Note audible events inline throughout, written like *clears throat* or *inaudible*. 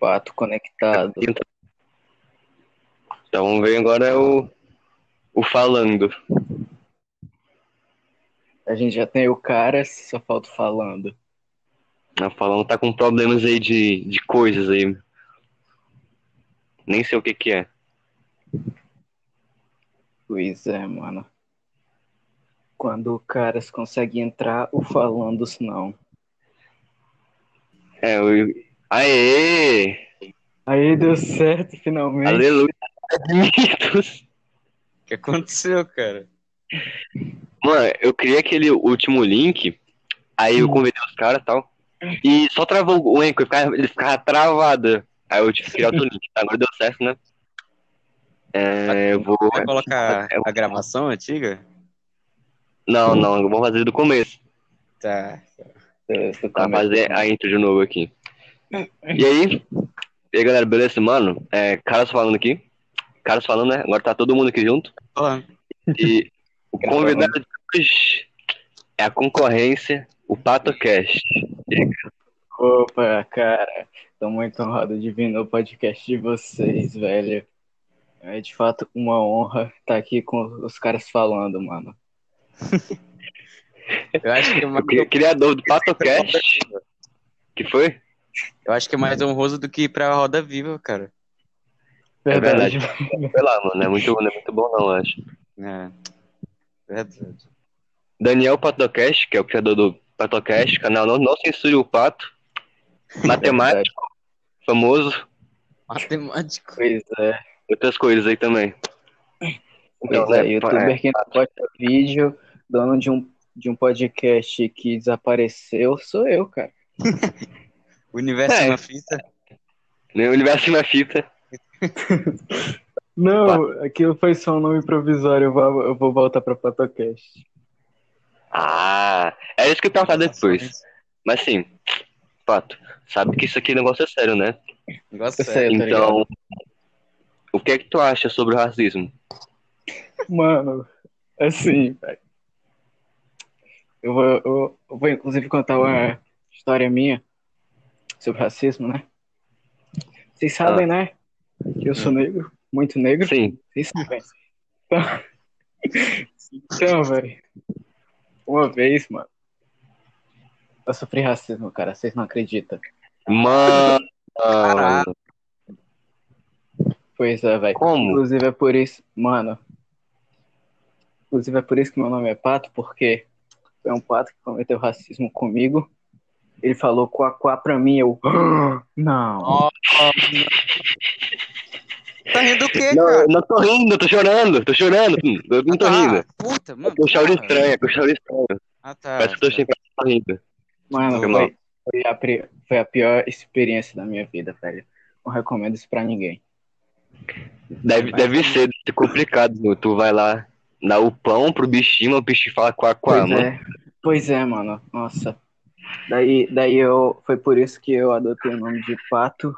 Pato conectado. Então vamos ver agora o, o falando. A gente já tem o cara, só falta o falando. O falando tá com problemas aí de, de coisas aí. Nem sei o que que é. Pois é, mano. Quando o caras consegue entrar, o falando não. É, o. Aê! Aí deu certo, finalmente. Aleluia! Mitos! O que aconteceu, cara? Mano, eu criei aquele último link, aí eu convidei os caras e tal. E só travou o Anchor, ele ficava, ele ficava travado. Aí eu tive que criar outro link. Agora deu certo, né? É, eu vou. Vai colocar a gravação antiga? Não, não, eu vou fazer do começo. Tá. Tá, fazer a intro de novo aqui. E aí? E aí, galera, beleza? Mano, é, caras falando aqui. Caras falando, né? Agora tá todo mundo aqui junto. Olá. E o convidado de hoje é a concorrência, o PatoCast. Opa, cara. Tô muito honrado de vir no podcast de vocês, velho. É de fato uma honra estar aqui com os caras falando, mano. *laughs* Eu acho que é O criador do PatoCast. Que foi? Eu acho que é mais honroso do que ir pra Roda Viva, cara. É verdade. Sei lá, mano. Não é muito, não é muito bom, não, eu acho. É. Verdade. Daniel Patocast, que é o criador do Patocast, canal Não, não Censure o Pato. Matemático, *laughs* famoso, Matemático. Pois é. outras coisas aí também. Então, Pois é, né, youtuber que não posta vídeo, dono de um, de um podcast que desapareceu, sou eu, cara. *laughs* O universo É. é uma fita. né, Universo na fita. *laughs* Não, aquilo foi só um nome provisório, eu vou, eu vou voltar pra Patocast. Ah, é isso que eu ia perguntar depois. Mas sim, Pato, sabe que isso aqui é negócio é sério, né? Negócio sei. sério. tá Então, o que é que tu acha sobre o racismo? Mano, assim, velho. Eu vou, eu, eu vou inclusive contar uma história minha sobre racismo, né? Vocês sabem, né? Que eu sou negro, muito negro. Sim, Vocês sabem. Então, então velho. Uma vez, mano. Eu sofri racismo, cara. Vocês não acreditam. mano. Caraca. Pois é, velho. Como? Inclusive é por isso, mano. Inclusive é por isso que meu nome é Pato, porque foi um pato que cometeu racismo comigo. Ele falou quá quá pra mim, eu. "Ah, Não. Ó, Tá rindo do quê, Não, cara? eu não tô rindo, tô chorando, tô chorando. Hum, Eu não tô Ah, rindo. Puta, É mano. que eu choro estranho, é eu choro estranho. Ah, tá. Parece que eu tô sem tô rindo. Mano, Foi foi, foi, a, foi a pior experiência da minha vida, velho. Não recomendo isso pra ninguém. Deve, deve ser, deve ser complicado. meu. Tu vai lá dar o pão pro bichinho, o bichinho fala quá quá, Pois mano. é. Pois é, mano. Nossa. Daí, daí eu. Foi por isso que eu adotei o nome de Pato.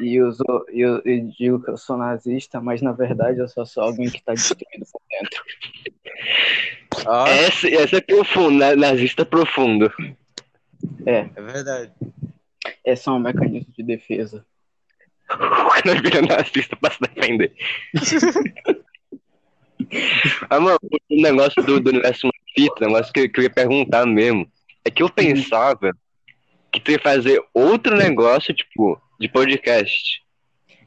E uso, eu, eu digo que eu sou nazista, mas na verdade eu só sou alguém que tá destruído por dentro. Ó, Essa, essa é profundo, né? nazista profundo. é verdade. É só um mecanismo de defesa. *laughs* O cara vira nazista pra se defender. *laughs* ah, mano, o negócio do, do universo fita, o negócio que, que eu ia perguntar mesmo, é que eu pensava que tu ia fazer outro negócio, tipo, de podcast.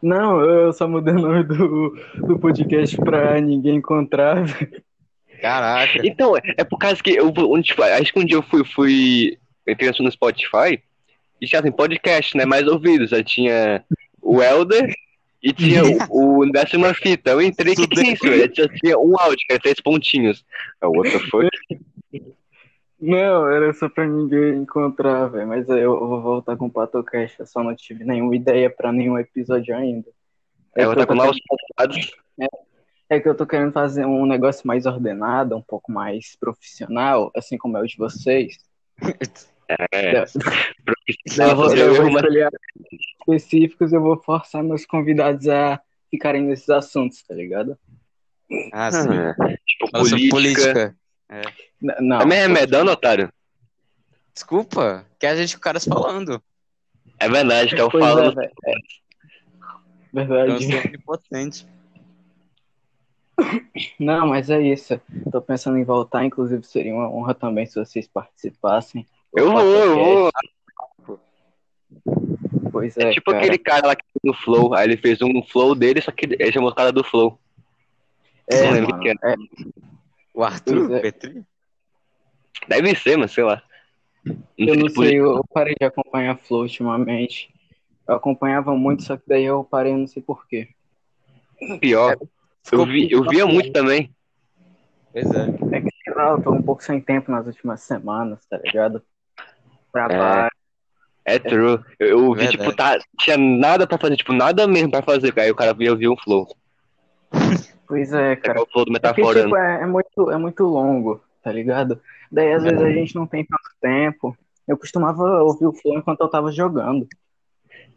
Não, eu só mudei o nome do, do podcast pra ninguém encontrar. Caraca. Então, é por causa que eu tipo, acho que um dia eu fui, fui entrei no Spotify e tinha assim, podcast, né? Mais ouvidos. Aí tinha o Elder e tinha o, o Universo Uma Fita. Eu entrei, o que, que é isso? Aí tinha, tinha um áudio, que era três pontinhos. É o what the fuck? Não, era só pra ninguém encontrar, velho. Mas eu, eu vou voltar com o Patocast. Eu só não tive nenhuma ideia pra nenhum episódio ainda. É, eu vou que estar com novos convidados. É que eu tô querendo fazer um negócio mais ordenado, um pouco mais profissional, assim como é o de vocês. É, *laughs* eu vou, daí eu vou escolher específicos, eu vou forçar meus convidados a ficarem nesses assuntos, tá ligado? Ah, sim. Ah, tipo, política. política. N- Não. É me remedando, otário? Desculpa, que a gente, o caras falando. É verdade, estão Pois é, falando. É. Eu Verdade. sou onipotente. *laughs* Não, mas é isso. Tô pensando em voltar, inclusive seria uma honra também se vocês participassem. Eu vou, eu vou. Pois é, É tipo cara. aquele cara lá que fez no Flow. Aí ele fez um Flow dele, só que ele chamou o cara do Flow. É, Não lembro mano, é, O Arthur é. Petri? Deve ser, mas sei lá. eu não tipo, sei, eu eu parei de acompanhar Flow ultimamente. Eu acompanhava muito, só que daí eu parei, eu não sei porquê. pior. Eu, vi, eu via muito também. Pois é. É que, sei lá, eu tô um pouco sem tempo nas últimas semanas, tá ligado? Trabalho. É true. Eu, eu vi, Verdade. tipo, tá, tinha nada pra fazer, tipo, nada mesmo pra fazer. Aí o cara via, eu vi um Flow. Pois é, É cara. o Flow do É porque, Metaforando. tipo, é, é muito, é muito longo, tá ligado? Daí, às vezes, a gente não tem tanto tempo. Eu costumava ouvir o Flow enquanto eu tava jogando.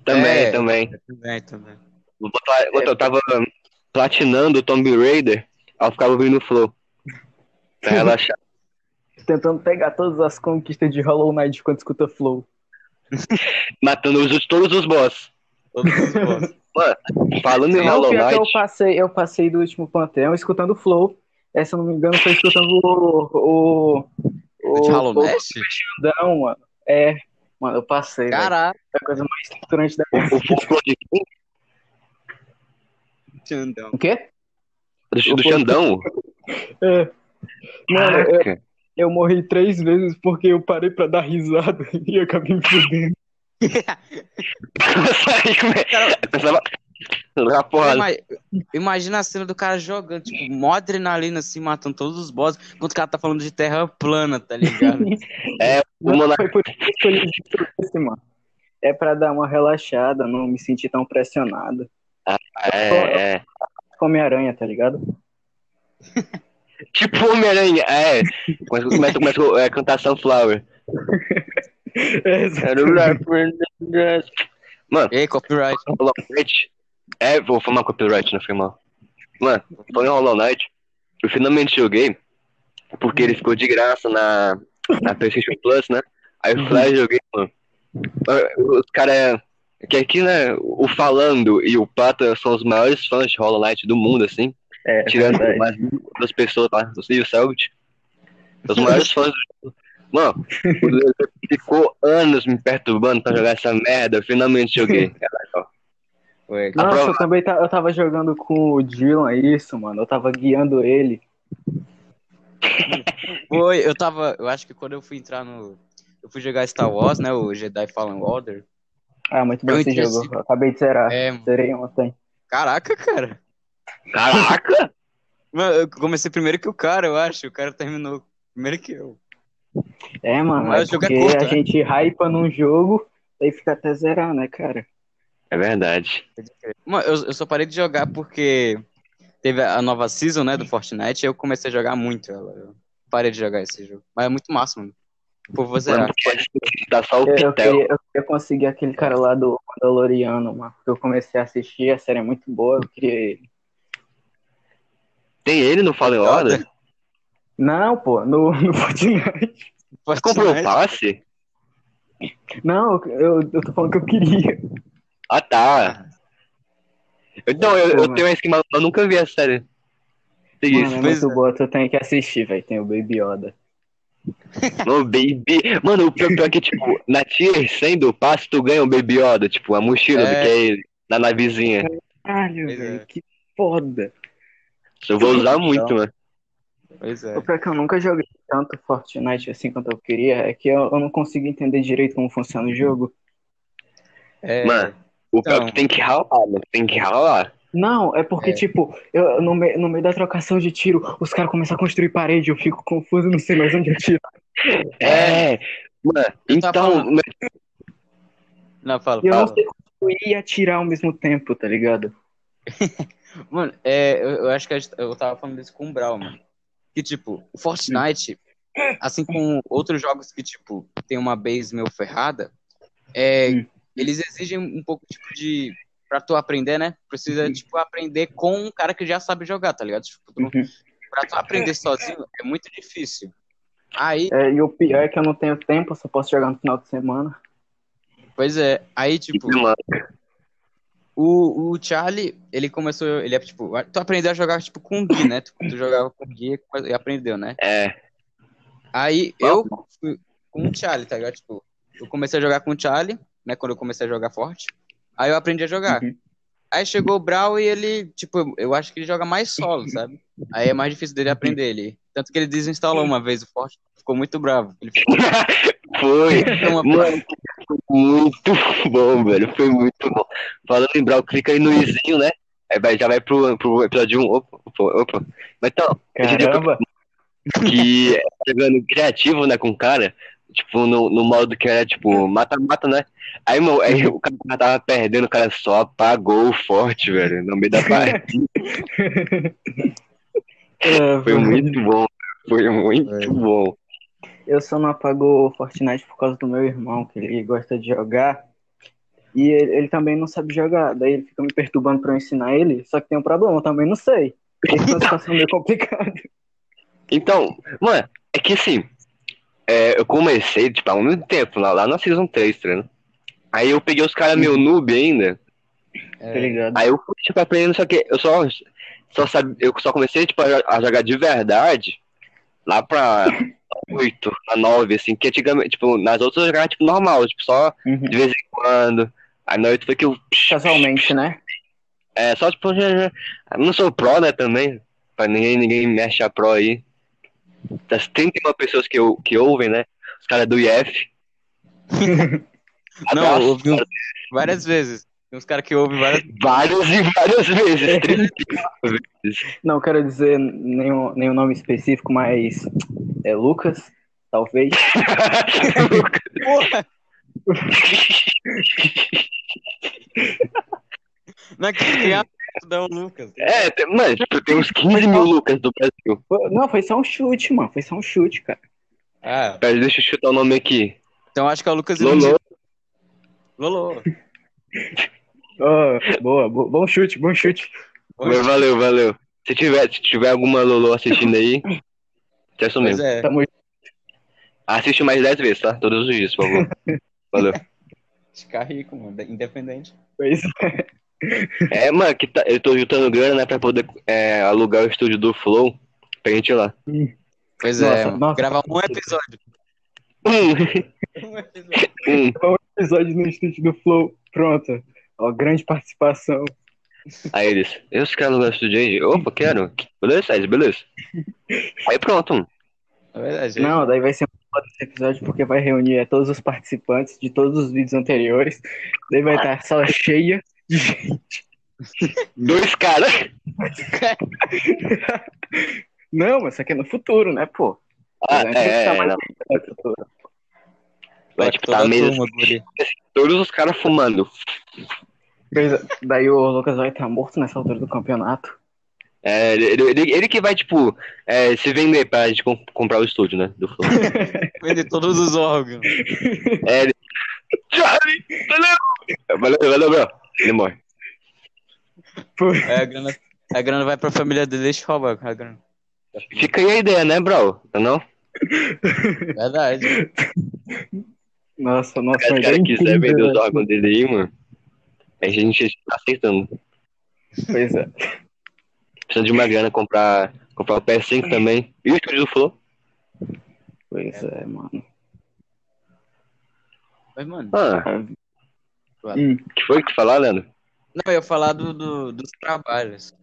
Também, É. também. Também, também. Quando eu tava platinando o Tomb Raider, eu ficava ouvindo o Flow. Pra *laughs* relaxar. Tentando pegar todas as conquistas de Hollow Knight quando escuta Flow. *laughs* Matando os, todos os boss. Todos os boss. Falando em Não, Hollow que eu Knight, passei, eu passei do último Panteão escutando o Flow. É, se eu não me engano, foi escutando o. O. O. De Hollow Knight? Xandão, mano. É. Mano, eu passei. Caraca, Foi a coisa mais estruturante da minha o Flow de quem? Xandão. O quê? Do, do Xandão. É. Mano, eu, eu morri três vezes porque eu parei pra dar risada *laughs* e acabei me fudendo. É? Cara, Eu pensava. Na porrada. ima- Imagina a cena do cara jogando, tipo, mó adrenalina assim, matando todos os bosses, enquanto o cara tá falando de terra plana, tá ligado? *laughs* O Não, Monark foi por. É pra dar uma relaxada, não me sentir tão pressionado. É, é. Como aranha, tá ligado? *laughs* Tipo Homem-Aranha, é. Começa, começa, começa a cantar Sunflower. *laughs* É, Mano, Ei, copyright. Hollow Knight. É, vou falar copyright, não foi mal. Mano, falando em Hollow Knight, eu finalmente joguei, porque ele ficou de graça na, na PlayStation Plus, né? Aí eu fui lá e joguei, mano. Os caras. Que aqui, né? O Falando e o Pata são os maiores fãs de Hollow Knight do mundo, assim. É, tirando verdade. mais duas pessoas lá, o Steve Selbit. Os maiores fãs do jogo. Mano, ficou anos me perturbando pra jogar essa merda, eu finalmente joguei. *laughs* Caraca. Ué, Nossa, prova- eu também ta- eu tava jogando com o Dylan, é isso, mano. Eu tava guiando ele. *laughs* Foi, eu tava. Eu acho que quando eu fui entrar no. Eu fui jogar Star Wars, né? O Jedi Fallen Order. Ah, muito bom esse jogo. assim- Eu acabei de zerar. É, mano. Zerei ontem. Caraca, cara. Caraca! Mano, eu comecei primeiro que o cara, eu acho. O cara terminou primeiro que eu. É, mano, Mas é é porque curto, a né? gente hypa num jogo, aí fica até zerar, né, cara? É verdade. Mano, eu, eu só parei de jogar porque teve a nova season, né, do Fortnite, e eu comecei a jogar muito ela. Eu parei de jogar esse jogo. Mas é muito massa, mano. Zerar. Mano, tá só o Eu, eu, queria, eu queria conseguir aquele cara lá do Mandaloriano, mano. Porque eu comecei a assistir, a série é muito boa, eu queria ele. Tem ele no Fallen Order? Não, pô, no, *laughs* no Fortnite. Você comprou o passe? Não, eu, eu tô falando que eu queria. Ah, tá. Então, eu, eu tenho uma skin, mas eu nunca vi a série. Tem Mano, isso. é Pois muito é. boa, tu tem que assistir, velho. Tem o Baby Yoda. *laughs* No Baby. Mano, o pior, pior é que, tipo, na tier 100 do passe, tu ganha o Baby Yoda, tipo, a mochila É. do que é ele, na navezinha. Caralho, velho, é. que foda. Eu vou usar muito, mano. Pois é. O pior é que eu nunca joguei tanto Fortnite assim quanto eu queria é que eu, eu não consigo entender direito como funciona o jogo. É, Mano, o pior é Então. que tem que ralar, mano. Tem que ralar. Não, é porque, É. tipo, eu, no, meio, no meio da trocação de tiro, os caras começam a construir parede, eu fico confuso, não sei mais onde atirar. É. Mano, Eu tava então. falando- Não, fala, eu não sei construir e atirar ao mesmo tempo, tá ligado? *laughs* Mano, é, eu, eu acho que eu tava falando isso com o Brau, mano. Que, tipo, o Fortnite, assim como outros jogos que, tipo, tem uma base meio ferrada, é, eles exigem um pouco, tipo, de... Pra tu aprender, né? Precisa, tipo, aprender com um cara que já sabe jogar, tá ligado? Tipo, tu não- Uhum. pra tu aprender sozinho é muito difícil. Aí, É, e o pior é que eu não tenho tempo, só posso jogar no final de semana. Pois é, aí, tipo, o, o Charlie, ele começou, ele é, tipo, tu aprendeu a jogar, tipo, com o Gui, né? Tu, tu jogava com o Gui e aprendeu, né? É. Aí eu fui com o Charlie, tá ligado? Tipo, eu comecei a jogar com o Charlie, né? Quando eu comecei a jogar forte. Aí eu aprendi a jogar. Uhum. Aí chegou o Brawl e ele, tipo, eu acho que ele joga mais solo, sabe? Aí é mais difícil dele aprender ele. Tanto que ele desinstalou uma vez o Forte, ficou muito bravo. Ele ficou *laughs* Foi. *laughs* uma Mano, foi muito *laughs* bom, velho. Foi muito bom. Falando em Brawl, clica aí no izinho, né? Aí vai, já vai pro, pro episódio 1. Opa, opa, opa. Mas então, a gente Caramba. *laughs* que jogando criativo, né, com o cara, tipo, no, no modo que era, tipo, mata-mata, né? Aí, meu, aí o cara tava perdendo, o cara só apagou o forte, velho, no meio da *laughs* partida. É, Foi muito bom, foi muito bom. Eu só não apago o Fortnite por causa do meu irmão, que ele gosta de jogar. E ele, ele também não sabe jogar. Daí ele fica me perturbando pra eu ensinar ele. Só que tem um problema, eu também não sei. Fica uma situação meio complicada. Então, mano, é que assim, é, eu comecei, tipo, há muito tempo, lá, lá na Season 3, tá ligado? Aí eu peguei os caras meio noob ainda, Tá ligado? Aí eu fui, tipo, aprendendo, só que eu só, só sabe, eu só comecei, tipo, a, a jogar de verdade lá pra 8, pra 9, assim, que antigamente, tipo, nas outras eu jogava, tipo, normal, tipo, só Uhum. de vez em quando. Aí na 8 foi que eu. Casualmente, né? É, só, tipo, já, já, eu não sou pro, né, também, pra ninguém, ninguém me achar pro aí. Das 31 pessoas que, eu, que ouvem, né, os caras do IF. *laughs* Não, ouvi um- várias vezes. Tem uns caras que ouvem várias *laughs* Várias e várias vezes, 30 vezes. Não quero dizer nenhum, nenhum nome específico, mas é Lucas, talvez. Porra! *laughs* Não é que tem a é Lucas. É, tem, mano, tipo, tem uns 15 mil Lucas do Brasil. Não, foi só um chute, mano. Foi só um chute, cara. Ah, Pera, deixa eu chutar o nome aqui. então acho que é o Lucas Lolo. Lolo. Ó, boa, bo- bom chute, bom chute. Valeu, valeu. Se tiver, se tiver alguma Lolo assistindo aí, é isso Pois mesmo. é. Tamo Assiste mais 10 vezes, tá? Todos os dias, por favor. *laughs* Valeu. Ficar rico, mano. Independente. Pois É, mano, que tá, eu tô juntando grana, né, pra poder é, alugar o estúdio do Flow pra gente ir lá. Pois Nossa, é, nossa. Gravar um episódio. Um *laughs* episódio. hum. episódio no estúdio do Flow. Pronto. Ó, grande participação. Aí eles, eu quero alugar o estúdio aí? Opa, quero. Beleza, Sérgio, beleza. Aí pronto, mano. É verdade. Não, daí vai ser um foda esse episódio porque vai reunir é, todos os participantes de todos os vídeos anteriores. Daí vai estar a sala cheia de gente. *laughs* Dois caras. *laughs* Não, mas isso aqui é no futuro, né, pô? Ah, é, é, mais futuro. Vai, tipo, tá a mesa, turma, guri. todos os caras fumando. É, Daí o Lucas vai estar morto nessa altura do campeonato. É, ele, ele, ele que vai, tipo, é, se vender pra gente com- comprar o estúdio, né? Do Flow. *laughs* Vende todos os órgãos. É, ele. Charlie, valeu! Valeu, valeu, bro. Ele morre. Aí a grana, a grana vai pra família dele, deixa eu roubar a grana. Fica aí a ideia, né, bro? Não? Verdade. Nossa, nossa, Se o cara ideia quiser vender os órgãos dele aí, mano. A gente tá aceitando. Pois é. Precisa de uma grana comprar, comprar o PS5 também. E o estúdio do Flow? Pois é, mano. Mas, mano, Ah, Hum, o que foi que tu falou, Leandro? não, eu ia falar do, do- dos trabalhos.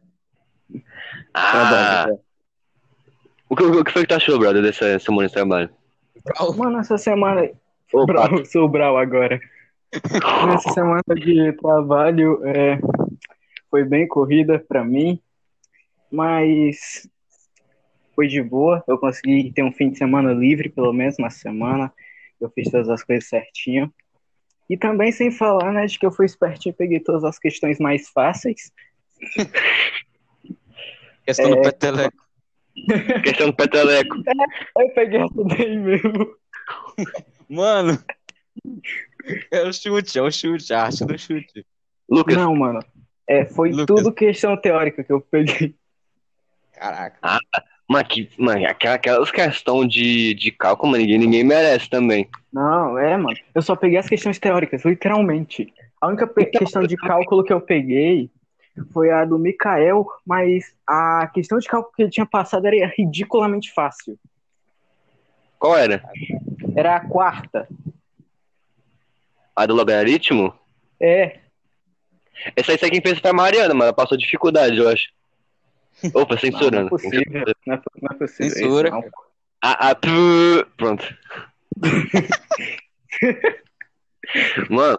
Ah, trabalho. o que, o que foi que tu achou, brother, dessa semana de trabalho? Mano, essa semana. Brau, sou o Brau agora. Nessa semana de trabalho é, foi bem corrida pra mim, mas foi de boa. Eu consegui ter um fim de semana livre, pelo menos na semana. Eu fiz todas as coisas certinho. E também sem falar, né, de que eu fui espertinho e peguei todas as questões mais fáceis. *laughs* Questão É. do peteleco. Questão do peteleco. *laughs* Eu peguei essa daí mesmo. Mano, é o chute, é o chute, a arte do chute. Lucas, Não, mano. É, foi Lucas. tudo questão teórica que eu peguei. Caraca. Mano, que, mano aquela- aquelas questões de, de cálculo, mano, ninguém, ninguém merece também. Não, é, mano. Eu só peguei as questões teóricas, literalmente. A única pe- questão de cálculo que eu peguei foi a do Mikael, mas a questão de cálculo que ele tinha passado era ridiculamente fácil. Qual era? Era a quarta. A do logaritmo? É, Essa aí foi quem fez pra Mariana, mano. Ela passou dificuldade, eu acho. Opa, não, não é censurando. possível. Não é, não é possível. isso, Censura, não. Ah, ah, tu... Pronto. *laughs* Mano,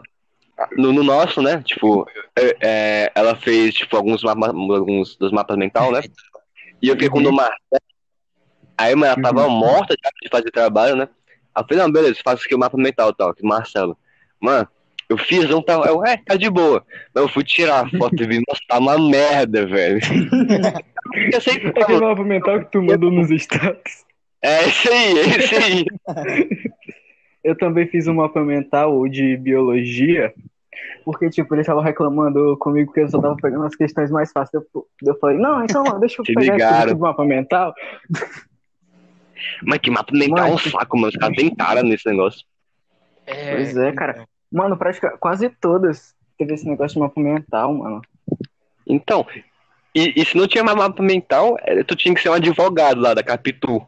no, no nosso, né? Tipo, é, é, ela fez, tipo, alguns, mapa, alguns dos mapas mental, né? E eu fiquei com o do Marcelo. Aí, mano, ela tava morta já de fazer trabalho, né? Aí eu falei, não, beleza, faço aqui o mapa mental e tal, que Marcelo. Mano, eu fiz um tal, eu, é, tá de boa. Mas eu fui tirar a foto e vi, nossa, tá uma merda, velho. *laughs* Eu sei que É aquele mapa mental que tu mandou nos status. É esse aí, é esse aí. *laughs* Eu também fiz um mapa mental de biologia, porque, tipo, eles estavam reclamando comigo que eu só tava pegando as questões mais fáceis. Eu, eu falei, não, então deixa eu Te pegar ligaram. esse do mapa mental. Mas que mapa mental é um saco, mano. Os caras tentaram nesse negócio. Pois é, cara. Mano, praticamente quase todas teve esse negócio de mapa mental, mano. Então, e, e se não tinha mais mapa mental, eh, tu tinha que ser um advogado lá da Capitu.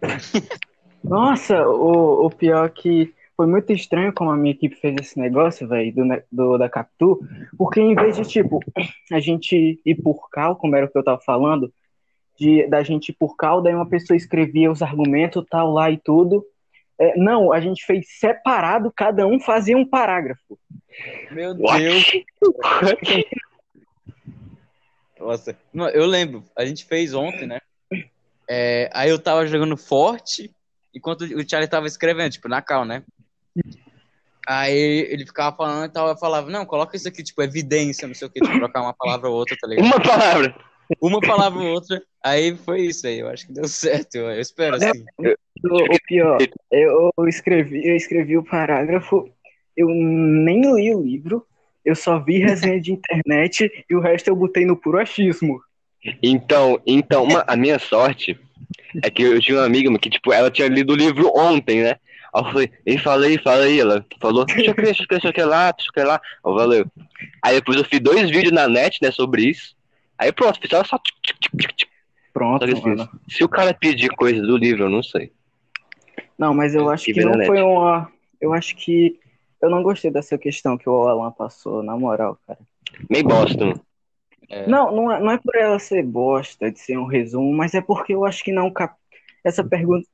*laughs* Nossa, o, o pior que foi muito estranho como a minha equipe fez esse negócio, velho, do, do, da Capitu, porque em vez de, tipo, *clears throat* a gente ir por cal, como era o que eu tava falando, de, da gente ir por cal, daí uma pessoa escrevia os argumentos, tal, lá e tudo. É, não, a gente fez separado, cada um fazia um parágrafo. Meu What? Deus. Nossa. Não, eu lembro, a gente fez ontem, né? É, aí eu tava jogando forte, enquanto o Charlie tava escrevendo, tipo, na cal, né? Aí ele ficava falando e tal, eu falava, não, coloca isso aqui, tipo, evidência, não sei o que, tipo, trocar uma palavra ou outra, tá ligado? Uma palavra. Uma palavra ou outra, aí foi isso aí, eu acho que deu certo, eu, espero, assim. O pior, eu, escrevi, eu escrevi o parágrafo, eu nem li o livro, eu só vi resenha de internet e o resto eu botei no puro achismo. Então, então, uma- a minha sorte é que eu tinha uma amiga que, tipo, ela tinha lido o livro ontem, né? Aí eu falei, e falei, falei, ela falou, deixa eu ver, deixa eu ver, deixa eu ver lá, deixa eu ver lá. Eu, valeu. Aí depois eu fiz dois vídeos na net, né, sobre isso. Aí pronto, fiz só. Pronto, Só assim, se o cara pedir coisa do livro, eu não sei. Não, mas eu acho Que não foi uma. Eu acho que. Eu não gostei dessa questão que o Alan passou, na moral, cara. Meio bosta, mano. É. Não, não é, não é por ela ser bosta, de ser um resumo, mas é porque eu acho que não cap... essa pergunta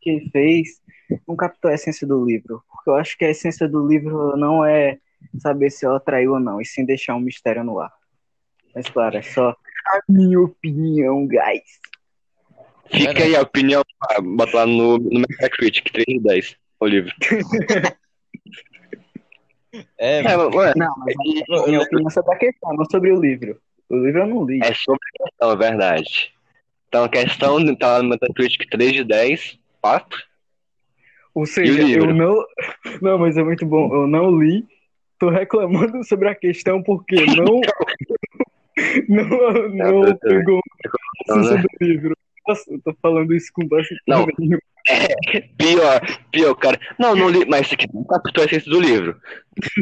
que ele fez não captou a essência do livro. Porque eu acho que a essência do livro não é saber se ela traiu ou não, e sim deixar um mistério no ar. Mas claro, é só a minha opinião, guys. Fica aí a opinião, bota lá no, no Metacritic, 3 de 10, o livro. *laughs* É, É, mano, Não, mas a minha opinião é sobre a questão, não sobre o livro. O livro eu não li. é sobre a questão, é verdade. Então a questão tá lá no Metacritic 3 de 10, 4. Ou E seja, o livro? eu não. Não, mas é muito bom. Eu não li. Tô reclamando *laughs* sobre a questão porque não. *laughs* não não eu também. pegou Não, o né? do livro. Eu tô falando isso com bastante Não. carinho. Pior, pior, cara. Não, não li, mas isso aqui não captou a essência do livro.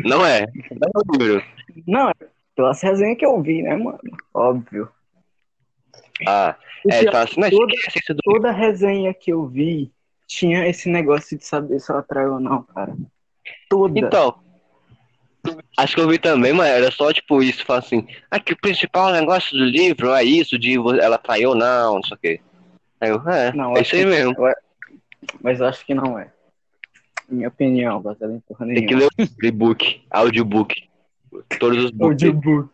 Não é. Não é o livro. Não, é pelas resenhas que eu vi, né, mano? Óbvio. Ah, é, tá assim, mas toda- é do livro? Toda resenha que eu vi tinha esse negócio de saber se ela traiu ou não, cara. Toda. Então, acho que eu vi também, mas era só tipo isso, assim, ah, que o principal negócio do livro é isso, de ela traiu ou não, não sei o quê. Aí eu, é, Não, é isso aí que- mesmo. Mas eu acho que não é. Minha opinião, baseada em porra Tem que nenhuma. ler o e-book, audiobook. Todos os books. Audiobook.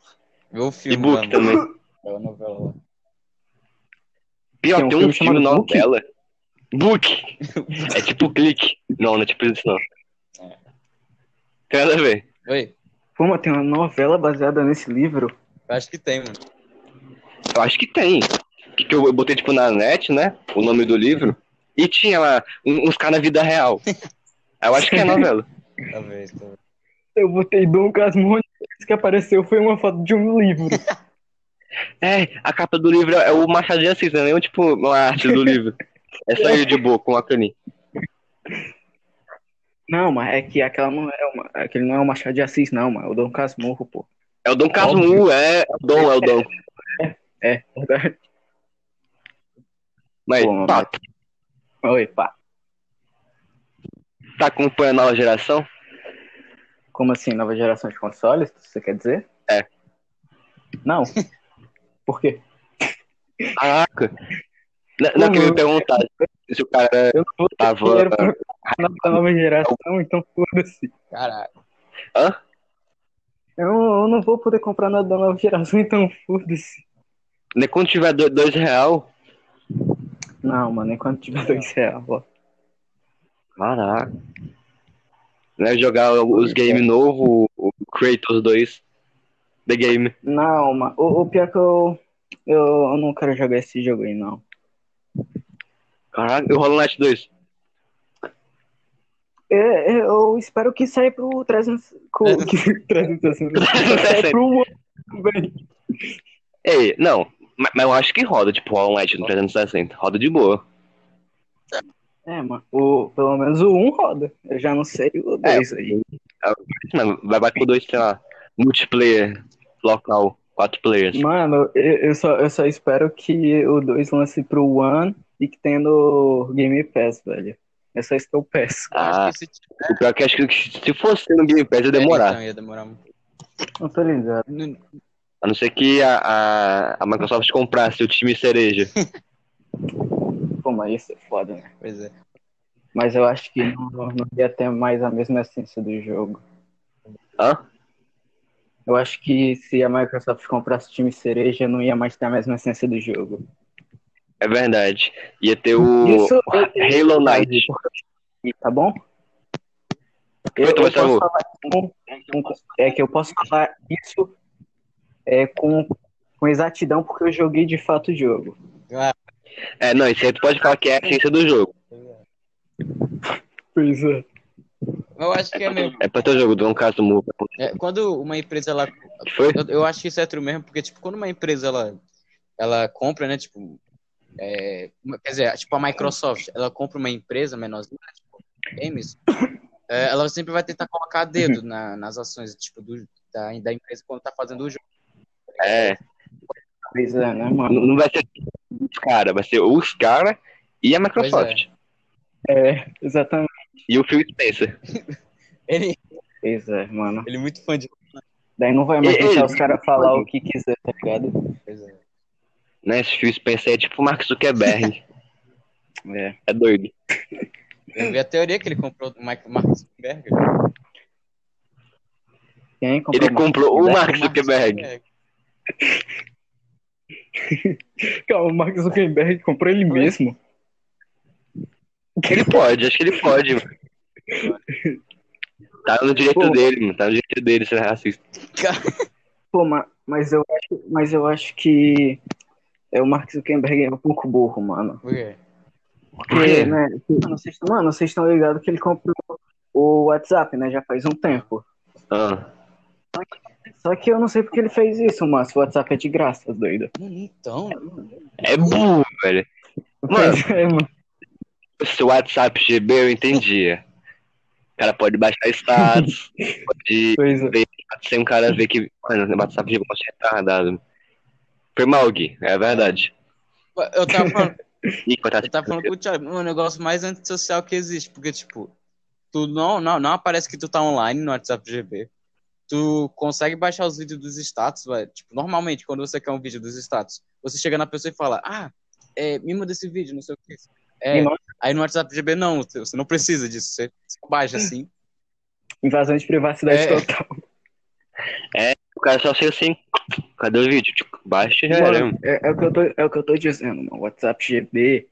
O filme E-book também. É a novela lá. Pior, Tem um tem um filme filme novela. Book. É tipo clique. Não, não é tipo isso não. Tem nada a ver. Oi, Pô, mas tem uma novela baseada nesse livro. eu acho que tem, mano. Eu acho que tem. Que, que eu botei tipo na net, né? O nome do livro. E tinha lá uns caras na vida real. Eu acho que é novela. *laughs* Talvez, talvez. Eu botei Dom Casmurro, que apareceu foi uma foto de um livro. *laughs* É, a capa do livro é o Machado de Assis, não é nem tipo uma arte do livro. É só ele de boa, com a caninha. Não, mas é que aquela não é uma. Aquele não é o Machado de Assis, não, mano. É o Dom Casmurro, pô. É o Dom Casmurro, é, é o Dom, é o Dom. *laughs* É, verdade. Mas, Pô, pá, Oi, pá. tá acompanhando a nova geração? Como assim, nova geração de consoles? Você quer dizer? É. Não. *laughs* Por quê? Caraca. Não, não, eu queria me perguntar se o cara Eu não tava. pra comprar da nova geração, então foda-se. Caralho. Hã? Eu, eu não vou poder comprar nada da nova geração, então foda-se. Nem quando tiver do- dois real. Não, mano, enquanto tiver dois reais, ó. Caraca. Né, jogar os games novos, o Kratos 2. The Game. Não, mano. O, o pior que eu, eu. Eu não quero jogar esse jogo aí, não. Caraca, e o Hollow Knight 2. É, é, eu espero que saia pro 300. co- *laughs* *laughs* que- 360. Saia pro One, velho. Ei, não. Mas, mas eu acho que roda, tipo, Hollow Knight no 360. Roda de boa. É, mano. O, pelo menos o 1 roda. Eu já não sei o 2 aí. Não, vai bater com dois, sei lá, multiplayer local, quatro players. Mano, eu, eu só, eu só espero que o 2 lance pro One e que tenha no Game Pass, velho. É só isso que eu peço. Acho Ah, que se tiver- o pior é que acho que se fosse no Game Pass ia demorar. Então, ia demorar muito. Não tô ligado. Não- A não ser que a, a, a Microsoft comprasse o time cereja. *laughs* Pô, mas isso é foda, né? Pois é. Mas eu acho que não, não ia ter mais a mesma essência do jogo. Hã? Eu acho que se a Microsoft comprasse o time cereja, não ia mais ter a mesma essência do jogo. É verdade. Ia ter o Isso Halo Knight. Tá bom? Eu, eu Thomas posso falar é que eu posso falar isso é, com, com exatidão porque eu joguei de fato o jogo. É, não, isso aí tu pode falar que é a essência do jogo. Pois é. Eu acho que é mesmo. É pra teu jogo, do um caso do É, quando uma empresa ela foi? Eu, eu acho que isso é true mesmo, porque, tipo, quando uma empresa, ela, ela compra, né, tipo, é, quer dizer, tipo, a Microsoft, ela compra uma empresa menorzinha, tipo, games, é, ela sempre vai tentar colocar dedo na- nas ações, tipo, do, da, da empresa quando tá fazendo o jogo. É, Pois é, né, mano? não não vai ser os caras, vai ser os caras e a Microsoft. É, exatamente. E o Phil Spencer. *laughs* Ele, Pois é, mano. ele é muito fã de Daí não vai mais Ei, deixar ei, os caras falar o que quiser, tá ligado? coisa. Né? Esse Phil Spencer é tipo o Mark Zuckerberg. *laughs* É. é doido. Eu vi a teoria que ele comprou o Mark Zuckerberg. Quem comprou Ele comprou o Mark O Zuckerberg. *laughs* Calma, o Mark Zuckerberg comprou ele mesmo. Ele pode, acho que ele pode. mano. Tá no direito Pô. dele, mano. Tá no direito dele ser racista. *laughs* Pô, ma- mas eu acho, mas eu acho que é, o Mark Zuckerberg é um pouco burro, mano. Por quê? Porque, né, mano, vocês, mano, vocês estão ligados que ele comprou o WhatsApp, né, já faz um tempo. Ah, Só que eu não sei porque ele fez isso, mano, se o WhatsApp é de graça, doido. Então, é burro, velho. Mano, é, mano. se o WhatsApp GB eu entendia. O cara pode baixar status, *laughs* pode Pois é. sem um cara ver que. Mano, o WhatsApp GB é retardado. Foi mal, Gui, é verdade. eu tava falando, *laughs* Ih. Eu tava falando com o Thiago, o negócio mais antissocial que existe, porque, tipo, tu não, não, não aparece que tu tá online no WhatsApp GB. Tu consegue baixar os vídeos dos status, velho. Tipo, normalmente, quando você quer um vídeo dos status, você chega na pessoa e fala, ah, é, me manda esse vídeo, não sei o que. É, aí no WhatsApp GB, não, você não precisa disso. Você só baixa assim. Invasão de privacidade É. total. O cara só chega assim. Cadê o vídeo? Tipo, baixa e já era. É, é o que eu tô, é o que eu tô dizendo, mano. WhatsApp GB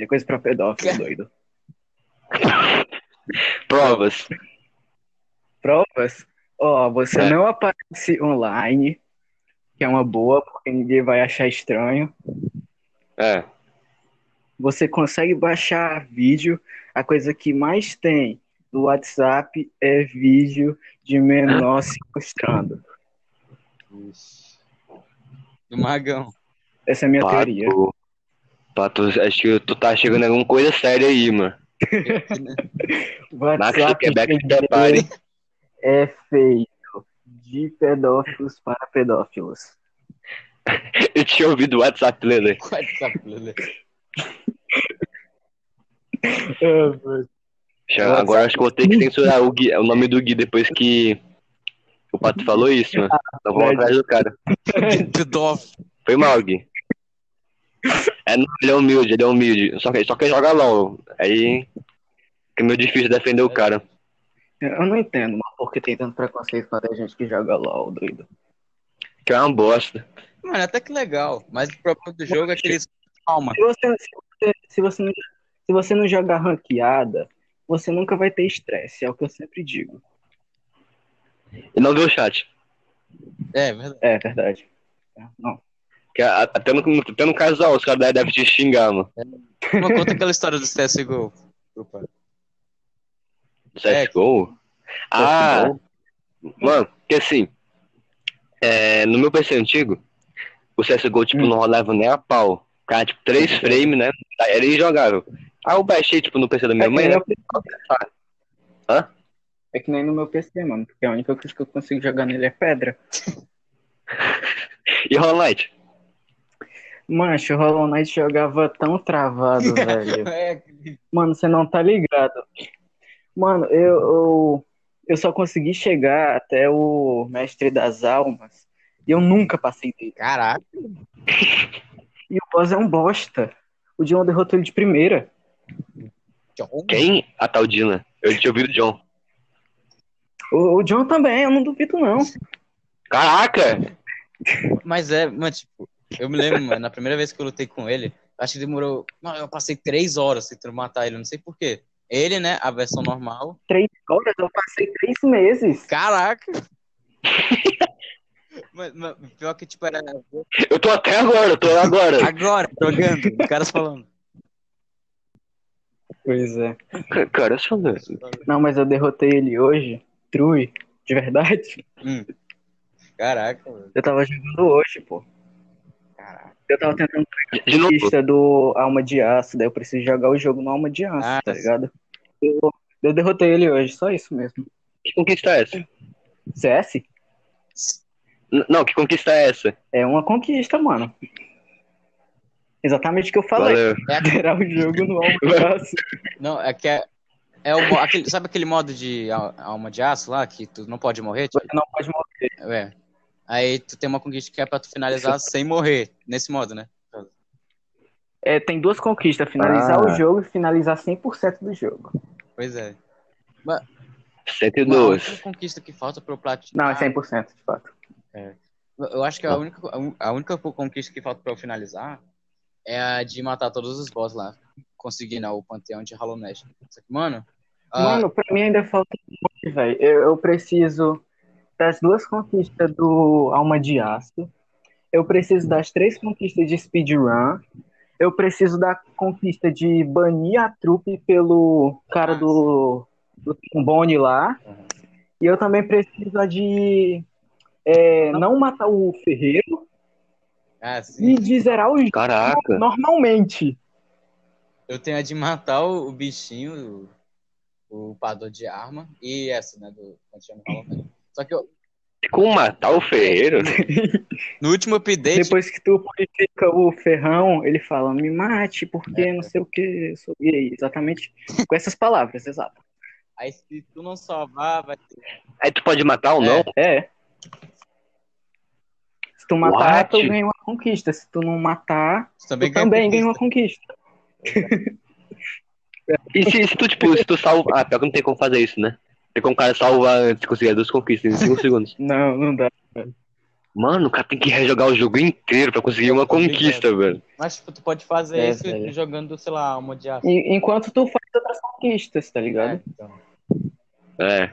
é coisa pra pedófilo, *laughs* doido. Provas. Provas? Ó, você É. não aparece online, que é uma boa, porque ninguém vai achar estranho. É. Você consegue baixar vídeo. A coisa que mais tem no WhatsApp é vídeo de menor se mostrando. Do Magão. Essa é a minha teoria. Pato, Pato, acho que tu tá chegando em alguma coisa séria aí, mano. *laughs* Max WhatsApp Zuckerberg te prepare. É feito de pedófilos para pedófilos. Eu tinha ouvido o WhatsApp, Lele. WhatsApp, Lele. Já- Agora acho que vou ter que censurar o, Gui, o nome do Gui depois que o Pato falou isso, mano. Então vamos atrás do cara. Pedófilo. Foi mal, Gui. É, não, ele é humilde, ele é humilde. Só que, só que joga LOL. Aí é meio difícil defender o cara. Eu não entendo, mas por que tem tanto preconceito contra a gente que joga LOL, doido? Que é uma bosta. Mano, até que legal. Mas o problema do jogo é que eles. Calma. Se você, se você, se você, não, se você não jogar ranqueada, você nunca vai ter estresse, é o que eu sempre digo. E não viu o chat. É, verdade. É verdade. É, Não. Que até, no, até no casal, os caras devem te xingar, mano. Mas conta aquela história do CSGO. Opa. Gol? Ah, mano, porque assim, é, no meu PC antigo, o CSGO, tipo, Hum. não rolava nem a pau. Cara, tipo, três frames, né? Era injogável. Aí eu baixei, tipo, no PC da minha É que, mãe, né? Hã? é que nem no meu PC, mano, porque a única coisa que eu consigo jogar nele é pedra. *laughs* E Hollow Knight. Mancho, o Hollow Knight jogava tão travado, *laughs* velho. É, Mano, você não tá ligado. Mano, eu, eu, eu só consegui chegar até o Mestre das Almas e eu nunca passei dele. caraca. *laughs* E o boss é um bosta. O John derrotou ele de primeira. John. Quem? A tal Dina. Eu tinha ouvido o John. O, o John também, eu não duvido, não. Caraca! Mas é, mano, tipo, eu me lembro, mano, na primeira vez que eu lutei com ele, acho que demorou. Mano, eu passei três horas tentando matar ele, não sei porquê. Ele, né, a versão normal. Três horas, eu passei três meses. Caraca! *laughs* mas, mas pior que, tipo, era Eu tô até agora, eu tô agora. agora, jogando, os caras falando. Pois é. Cara, eu sou Não, mas eu derrotei ele hoje. True, de verdade. Hum. Caraca, mano. Eu tava jogando hoje, pô. Caraca. Eu tava tentando De novo. pista do Alma de Aço, daí eu preciso jogar o jogo no Alma de Aço, Ah, tá sim. ligado? Eu, eu derrotei ele hoje, só isso mesmo. Que conquista é essa? CS N- Não, que conquista é essa? é uma conquista, mano. Exatamente o que eu falei. Valeu. *laughs* É, Zerar o jogo no Alma de Aço. não, é que é. É o, aquele, sabe aquele modo de al- alma de aço lá, que tu não pode morrer? Tipo, não pode morrer. é. Aí tu tem uma conquista que é pra tu finalizar sem morrer, nesse modo, né? É, tem duas conquistas, finalizar Ah. o jogo e finalizar 100% do jogo. Pois é. Uma 102. única conquista que falta pro platinar. Não, é 100%, de fato. Eu acho que a única, a única conquista que falta pra eu finalizar é a de matar todos os boss lá. Conseguir, né, o panteão de Hollow Knight. Só que, mano, ah, Mano, pra mim ainda falta um monte, velho. Eu, eu preciso das duas conquistas do Alma de Aço. Eu preciso das três conquistas de speedrun. Eu preciso da conquista de banir a trupe pelo cara do, do trombone lá. E eu também preciso a de é, não matar o ferreiro ah, sim. e de zerar o jogo Caraca. normalmente. Eu tenho a de matar o, o bichinho, o, o pador de arma, e essa, né, do Hollow Knight. Só que eu, Com matar o ferreiro? *laughs* no último update, Depois que tu purifica o ferrão, ele fala, me mate, porque não sei o que, eu sou gay. Exatamente com essas palavras, exato. aí se tu não salvar, vai ter... Aí tu pode matar ou não? É. Se tu matar, What? tu ganha uma conquista. Se tu não matar, Tu também tu ganha também ganha uma conquista. *laughs* E se, se tu, tipo, se tu salva. Ah, pior que não tem como fazer isso, né? Tem como o cara salvar antes de conseguir as duas conquistas em 5 *laughs* segundos. Não, não dá. Mano, o cara tem que rejogar o jogo inteiro pra conseguir uma conquista, velho. Mas, tipo, tu pode fazer É, isso velho. jogando, sei lá, alma de aço. E- enquanto tu faz outras conquistas, tá ligado? É, então. É.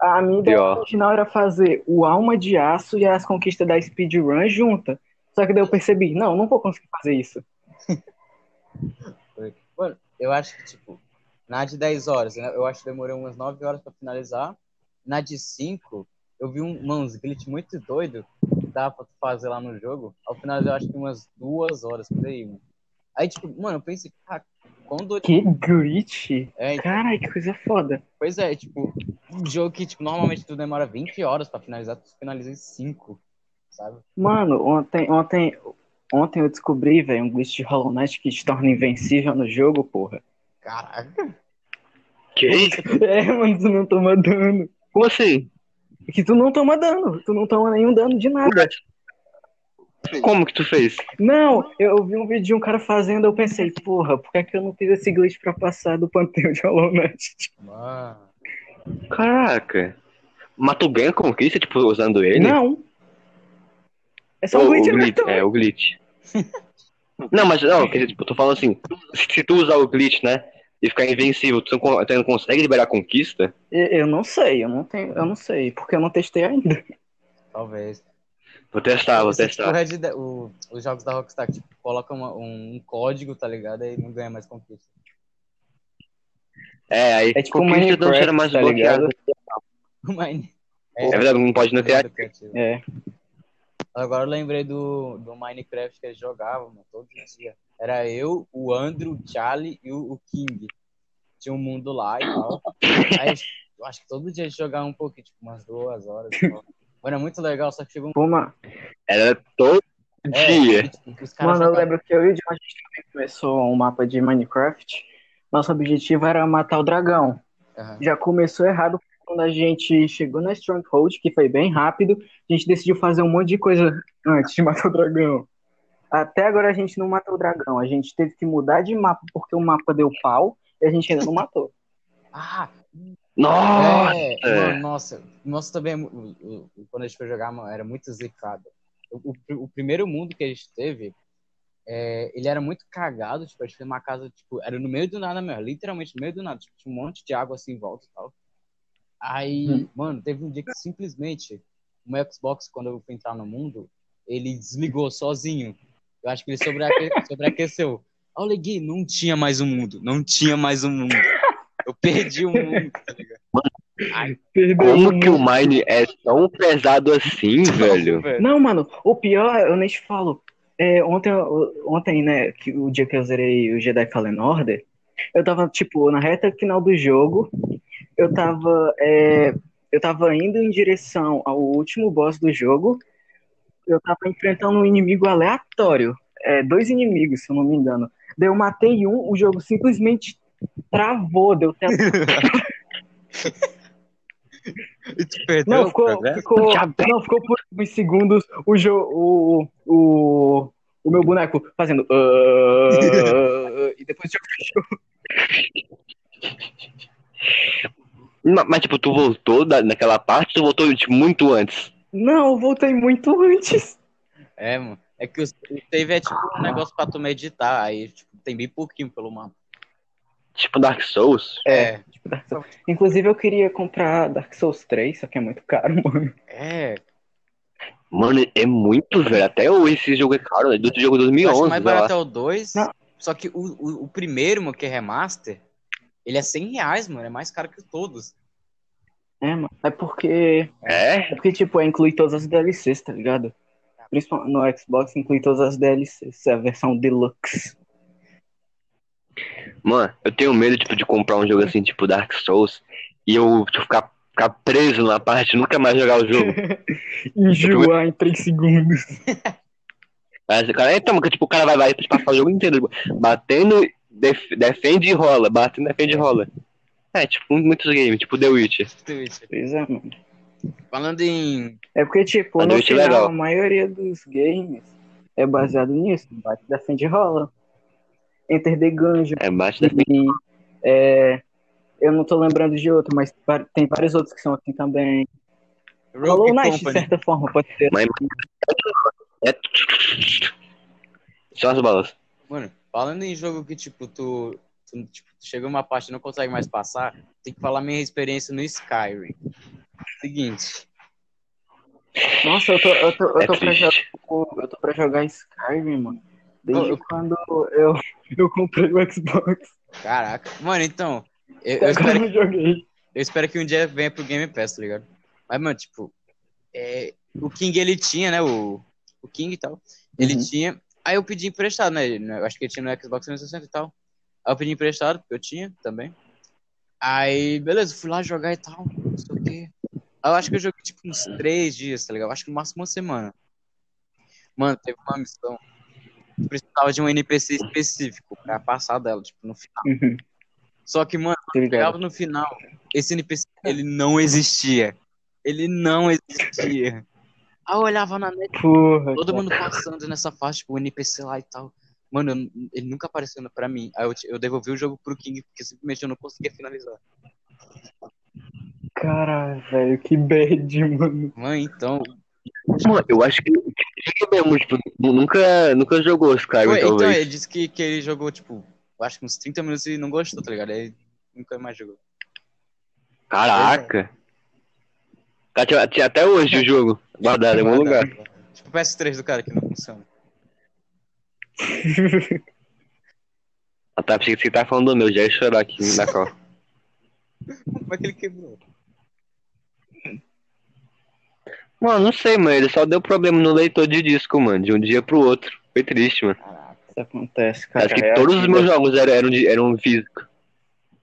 A minha ideia original era fazer o Alma de Aço e as conquistas da Speedrun junta. Só que daí eu percebi, não, não vou conseguir fazer isso. *laughs* Mano, eu acho que, tipo, na de 10 horas, né, eu acho que demorou umas 9 horas pra finalizar. Na de 5, eu vi um, mano, uns glitch muito doido. dá pra fazer lá no jogo, ao final eu acho que umas duas horas por aí, mano. Aí, tipo, mano, eu pensei, cara, quando. Que glitch. É, Caralho, que coisa foda. pois é, tipo, um jogo que, tipo, normalmente tu demora 20 horas pra finalizar, tu finaliza em 5, sabe? Mano, ontem, ontem, ontem eu descobri, velho, um glitch de Hollow Knight que te torna invencível no jogo, porra. Caraca. Que? *laughs* É, mano, tu não toma dano. Como assim? Que tu não toma dano. Tu não toma nenhum dano de nada. Como que tu fez? Não, eu vi um vídeo de um cara fazendo, eu pensei, porra, por que, é que eu não fiz esse glitch pra passar do panteão de Hollow Knight? Mano. Caraca. Mas tu ganha conquista, tipo, usando ele? Não. É só Ou um glitch o glitch. É, o glitch. não, mas não, quer dizer, tipo, eu tô falando assim, se tu usar o glitch, né, e ficar invencível, tu não, con- tu não consegue liberar conquista? Eu eu não sei, eu não tenho, eu não sei, porque eu não testei ainda. Talvez. Vou testar, vou Esse, testar. tipo, Red o- os jogos da Rockstar, tipo, coloca uma- um, um código, tá ligado? Aí não ganha mais conquista. É, aí É tipo conquista não será mais tá bloqueada. ligado? Mas, *laughs* É verdade, não pode não ter. É. Agora eu lembrei do, do Minecraft que eles jogavam, mano, todo dia. Era eu, o Andrew, o Charlie e o, o King. Tinha um mundo lá e tal. Aí eu acho que todo dia eles jogavam um pouquinho, tipo, umas duas horas. e é muito legal, só que chegou um. Mano, Era todo É, dia. e, tipo, mano, eu lembro que eu e o John, a gente também começou um mapa de Minecraft. Nosso objetivo era matar o dragão. Aham. Já começou errado quando a gente chegou na Stronghold, que foi bem rápido. A gente decidiu fazer um monte de coisa antes de matar o dragão. Até agora a gente não matou o dragão. A gente teve que mudar de mapa porque o mapa deu pau e a gente ainda não matou. *laughs* Ah, Nossa! É, nossa, nossa também, é quando a gente foi jogar, mano, era muito zicado. O, o- o primeiro mundo que a gente teve, é, ele era muito cagado, tipo, a gente fez uma casa, tipo, era no meio do nada mesmo, literalmente no meio do nada, tipo, tinha um monte de água assim em volta e tal. Aí, Hum. mano, teve um dia que simplesmente o meu Xbox, quando eu fui entrar no mundo, ele desligou sozinho. Eu acho que ele sobreaque- *laughs* sobreaqueceu. Aí eu liguei, não tinha mais um mundo, não tinha mais um mundo. Eu perdi o mundo, tá ligado? Perdeu Como que o Mine é tão pesado assim, velho? Não, mano, o pior, eu nem te falo. É, ontem, ontem, né, que o dia que eu zerei o Jedi Fallen Order, eu tava, tipo, na reta final do jogo, eu tava, é, eu tava indo em direção ao último boss do jogo, eu tava enfrentando um inimigo aleatório, é, dois inimigos, se eu não me engano. Daí eu matei um, o jogo simplesmente travou, deu *laughs* perdeu Não, ficou, progresso? ficou, *laughs* não, ficou por alguns segundos o, jo, o, o, o meu boneco fazendo. "Ah", *laughs* e depois o jogo fechou. Ma- Mas, tipo, tu voltou da, naquela parte, tu voltou tipo, muito antes. Não, eu voltei muito antes. É, mano. É que o save é tipo um negócio pra tu meditar, aí tipo, tem bem pouquinho pelo mapa. Tipo Dark Souls. É, Inclusive, eu queria comprar Dark Souls 3, só que é muito caro, *laughs* mano. é. Mano, é muito, velho. Até hoje esse jogo é caro, né? Do jogo Eu acho 2011, que mais sei lá. barato é o 2. Não. Só que o, o, o primeiro, mano, que é remaster, ele é 100 reais, mano. É mais caro que todos. É, mano. É porque. É? É porque, tipo, é inclui todas as DLCs, tá ligado? Principalmente no Xbox inclui todas as DLCs, é a versão Deluxe. Mano, eu tenho medo, tipo, de comprar um jogo assim, tipo Dark Souls, e eu tipo, ficar, ficar preso numa parte e nunca mais jogar o jogo. *laughs* Enjoar em 3 segundos. *laughs* O cara, então, tipo, o cara vai, vai passar o jogo inteiro, tipo, batendo, def- defende e rola, batendo, defende e rola. É, tipo, muitos games, tipo The Witcher. Pois é, mano. Falando em. É porque, tipo, Mas no é final, legal. a maioria dos games é baseado nisso. Bate, defende e rola. Enter the Gungeon. É, bate, defende. E, é, eu não tô lembrando de outro, mas tem vários outros que são assim também. Hollow Rogue Knight, de certa forma, pode ser. Mas. É... Só as balas. Mano, falando em jogo que, tipo, tu, tu, tipo, tu chega uma parte e não consegue mais passar, tem que falar minha experiência no Skyrim. Seguinte, Nossa, eu tô, eu tô, eu É tô, pra, jogar, eu tô pra jogar Skyrim, mano. Desde Eu- quando eu, *laughs* eu comprei o Xbox. caraca. Mano, então, eu, eu espero, não joguei. eu espero que um dia venha pro Game Pass, tá ligado? Mas, mano, tipo, é, o King ele tinha, né? O, o King e tal. Ele Uhum. tinha. Aí eu pedi emprestado, né? Eu acho que ele tinha no Xbox 360 e tal. Aí eu pedi emprestado, porque eu tinha também. Aí, beleza, fui lá jogar e tal. Não sei o quê. Eu acho que eu joguei tipo uns três dias, tá ligado? Eu acho que no máximo uma semana. Mano, teve uma missão. que Precisava de um NPC específico pra passar dela, tipo, no final. Uhum, Só que, mano, ligado. chegava no final, esse NPC, ele não existia. Ele não existia. Aí eu olhava na net, Porra. todo cara. mundo passando nessa fase, tipo, o NPC lá e tal. Mano, eu- ele nunca apareceu pra mim. Aí eu, eu devolvi o jogo pro King, porque simplesmente eu não conseguia finalizar. Caralho, velho, que bad, mano. Mano, então. Mano, eu acho que ele mesmo, tipo, nunca, nunca jogou Skyrim, Ué, então, talvez. ele disse que, que ele jogou, tipo, eu acho que uns 30 minutos e não gostou, tá ligado? Aí nunca mais jogou. Caraca. Tá, tinha, tinha até hoje o jogo guardado em algum lugar. Tipo o PS3 do cara que não funciona. Ah, tá, pensei que você tá falando do meu, já ia chorar aqui na cola. Como é que ele quebrou? Mano, não sei, mano, ele só deu problema no leitor de disco, mano, de um dia pro outro. Foi triste, mano. Caraca. Isso acontece, cara. Acho que é todos os vida. meus jogos eram, eram, de, eram físicos.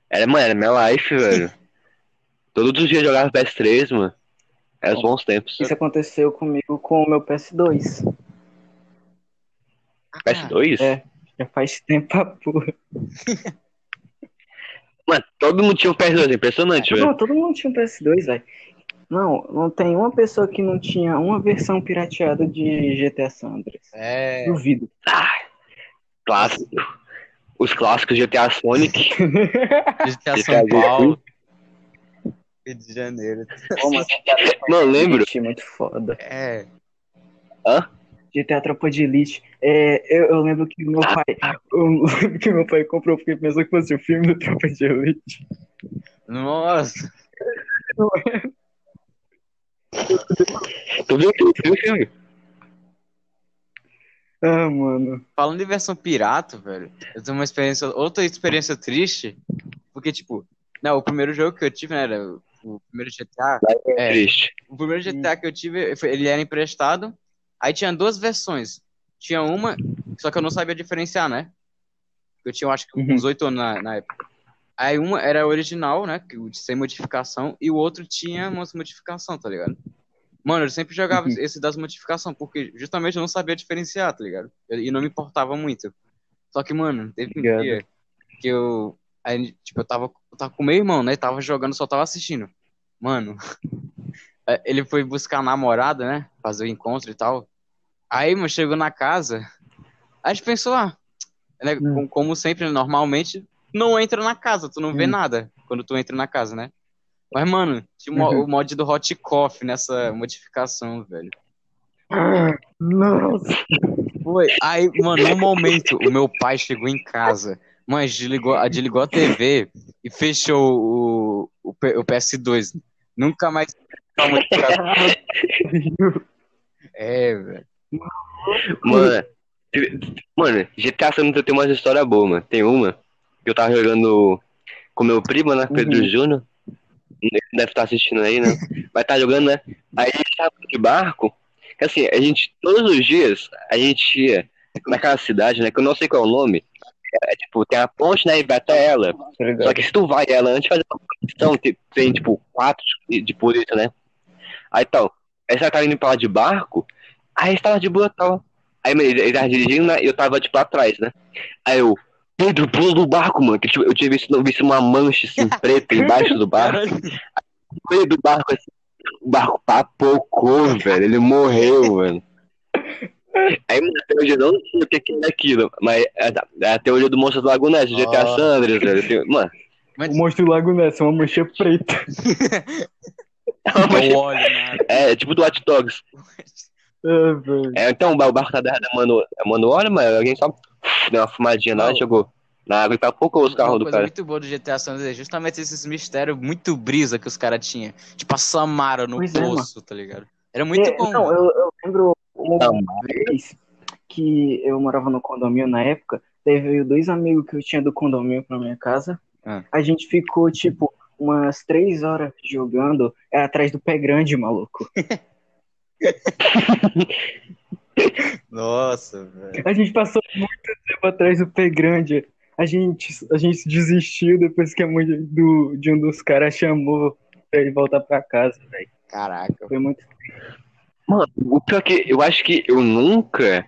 Era, mano, era minha life, velho. Todos os dias eu jogava PS3, mano. Era os bons tempos. Isso aconteceu comigo com o meu PS2. PS2? É. Já faz tempo a porra. Mano, todo mundo tinha um PS2, é impressionante, velho. Não, todo mundo tinha um PS2, velho. Não, não tem uma pessoa que não tinha uma versão pirateada de GTA San Andreas. É. Duvido. Clássico. Os clássicos GTA Sonic. *laughs* GTA GTA São Paulo. Rio de Janeiro. Pô, mas Não, lembro. Muito foda. É. GTA Tropa de Elite. É, eu, eu lembro que meu pai. Eu lembro que meu pai comprou porque pensou que fosse o filme do Tropa de Elite. Nossa. Tu viu tu viu o filme? Ah, mano. Falando de versão pirata, velho, eu tenho uma experiência, outra experiência triste, porque, tipo, não, o primeiro jogo que eu tive, né, era o, primeiro GTA, é, Triste. o primeiro GTA que eu tive, ele era emprestado, aí tinha duas versões, tinha uma, só que eu não sabia diferenciar, né, eu tinha, eu acho que Uhum. uns oito anos na, na época. Aí uma era original, né, sem modificação, e o outro tinha umas modificação, tá ligado? Mano, eu sempre jogava Uhum. esse das modificações, porque justamente eu não sabia diferenciar, tá ligado? E não me importava muito. Só que, mano, teve um Obrigado. dia que eu. Aí, tipo, eu tava, eu tava com meu irmão, né? Tava jogando, só tava assistindo. Mano, *laughs* é, ele foi buscar a namorada, né? Fazer o encontro e tal. Aí, mano, chegou na casa. A gente pensou, ah, né, Hum. com- como sempre, não não entra na casa, tu não vê Hum. nada quando tu entra na casa, né? Mas, mano, tinha Uhum. o mod do Hot Coffee nessa modificação, velho. Nossa. Foi. Aí, mano, no momento, o meu pai chegou em casa, mas desligou, a- desligou a TV e fechou o, o, o PS2. Nunca mais. *laughs* É, velho. Mano, mano, GTA San Andreas tem umas histórias boas, mano. Tem uma que eu tava jogando com meu primo, né? Pedro Uhum. Júnior. Deve estar assistindo aí, né? *laughs* Vai estar jogando, né? Aí a gente tava de barco. Assim, a gente, todos os dias, a gente ia naquela cidade, né? Que eu não sei qual é o nome. É, tipo, tem a ponte, né? E vai até ela. Tá Só que se tu vai ela antes de fazer uma condição, tem, tem tipo quatro de, de polícia, né? Aí tal. Aí você tava indo pra lá de barco, aí a gente tava de boa tal. Aí ele, tava dirigindo, né? E eu tava tipo atrás, né? Aí eu, Pedro, pula do barco, mano. Que tipo, eu tinha visto, visto uma mancha assim *laughs* preta embaixo do barco. No meio do barco assim, o barco papocou, velho. Ele morreu, mano. Aí, até hoje eu não sei o que é aquilo, mas é, é a teoria do monstro do Lago Ness, GTA Ah. San Andreas, velho. Tem- Mano, Mas O monstro do Lago Ness, uma mancha preta. não olha nada. é tipo do Hot Dogs. *laughs* É. É, então o barco tá derramando, derramando óleo, mas alguém só deu uma fumadinha lá e jogou na água e papocou os carros do cara. muito boa do GTA San Andreas é justamente esses mistérios muito brisa que os caras tinham. Tipo a Samara no Pois é, poço, tá ligado? Era muito É, bom. Não, mano. eu, eu lembro uma Não. vez que eu morava no condomínio na época, teve dois amigos que eu tinha do condomínio pra minha casa. Ah. A gente ficou, tipo, umas três horas jogando é, atrás do pé grande, maluco. *laughs* Nossa, velho. A gente passou muito tempo atrás do pé grande. A gente, a gente desistiu depois que a mãe do, de um dos caras chamou pra ele voltar pra casa, velho. Caraca. Foi muito. Mano, o pior é que eu acho que eu nunca,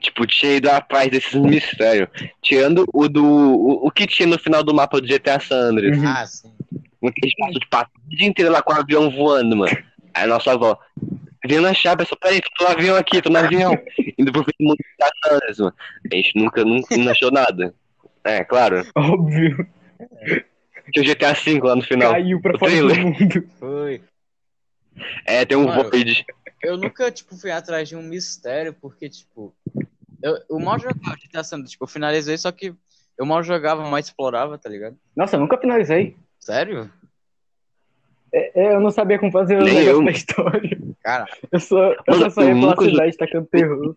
tipo, tinha ido atrás desses mistérios. Tirando o do. O, o que tinha no final do mapa do GTA San Andreas. Uhum. Ah, sim. Que a gente passou tipo, a vida inteira lá com o avião voando, mano. Aí a nossa avó. Vindo achar, pessoal, peraí, tô no avião aqui, tô no avião. Indo pro fim do mundo mano. A gente nunca, nunca não achou nada. É, claro. Óbvio. Tinha o GTA V lá no final. Caiu pra fora do mundo. Foi. É, tem um Mano, Void. Eu nunca, tipo, fui atrás de um mistério, porque, tipo, eu, eu mal jogava GTA San Andreas, tipo, eu finalizei, só que eu mal jogava, mais explorava, tá ligado? Nossa, eu nunca finalizei. Sério? É, é, eu não sabia como fazer o negócio eu. da história. Caraca. Eu só, eu Mano, só saía eu pela nunca cidade tacando terror.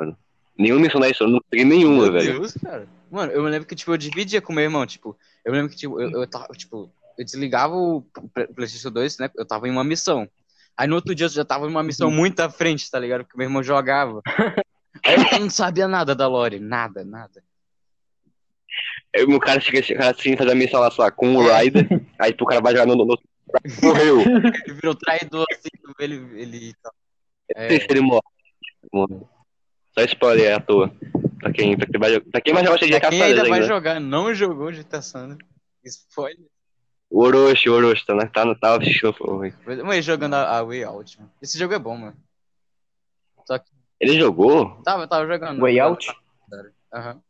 Mano. Missão da história, não peguei nenhuma, Meu velho. Deus, cara. Mano, eu me lembro que, tipo, eu dividia com meu irmão, tipo, eu me lembro que, tipo, eu, eu tava, tipo, eu desligava o Play- PlayStation 2, né? Eu tava em uma missão. Aí no outro dia eu já tava em uma missão muito à frente, tá ligado? Porque meu irmão jogava. *laughs* Aí eu não sabia nada da lore, nada, nada. Aí o cara chega o cara assim, faz a missão lá, sei lá, com o Ryder. *laughs* aí tipo, o cara vai jogar no. no, no morreu. Ele virou traidor, assim, ele, ele... Não sei se ele morre. Só spoiler à toa. Pra quem, pra quem vai, pra quem vai jogar Pra GTA quem ainda vai ainda. jogar, não jogou GTA San Andreas. Spoiler. O Orochi, o Orochi, tá, né? tá, no- tá assistindo. Mas jogando a, a Way Out, mano. Esse jogo é bom, mano. Só que Ele jogou? tava, tava jogando. Way Out? Aham.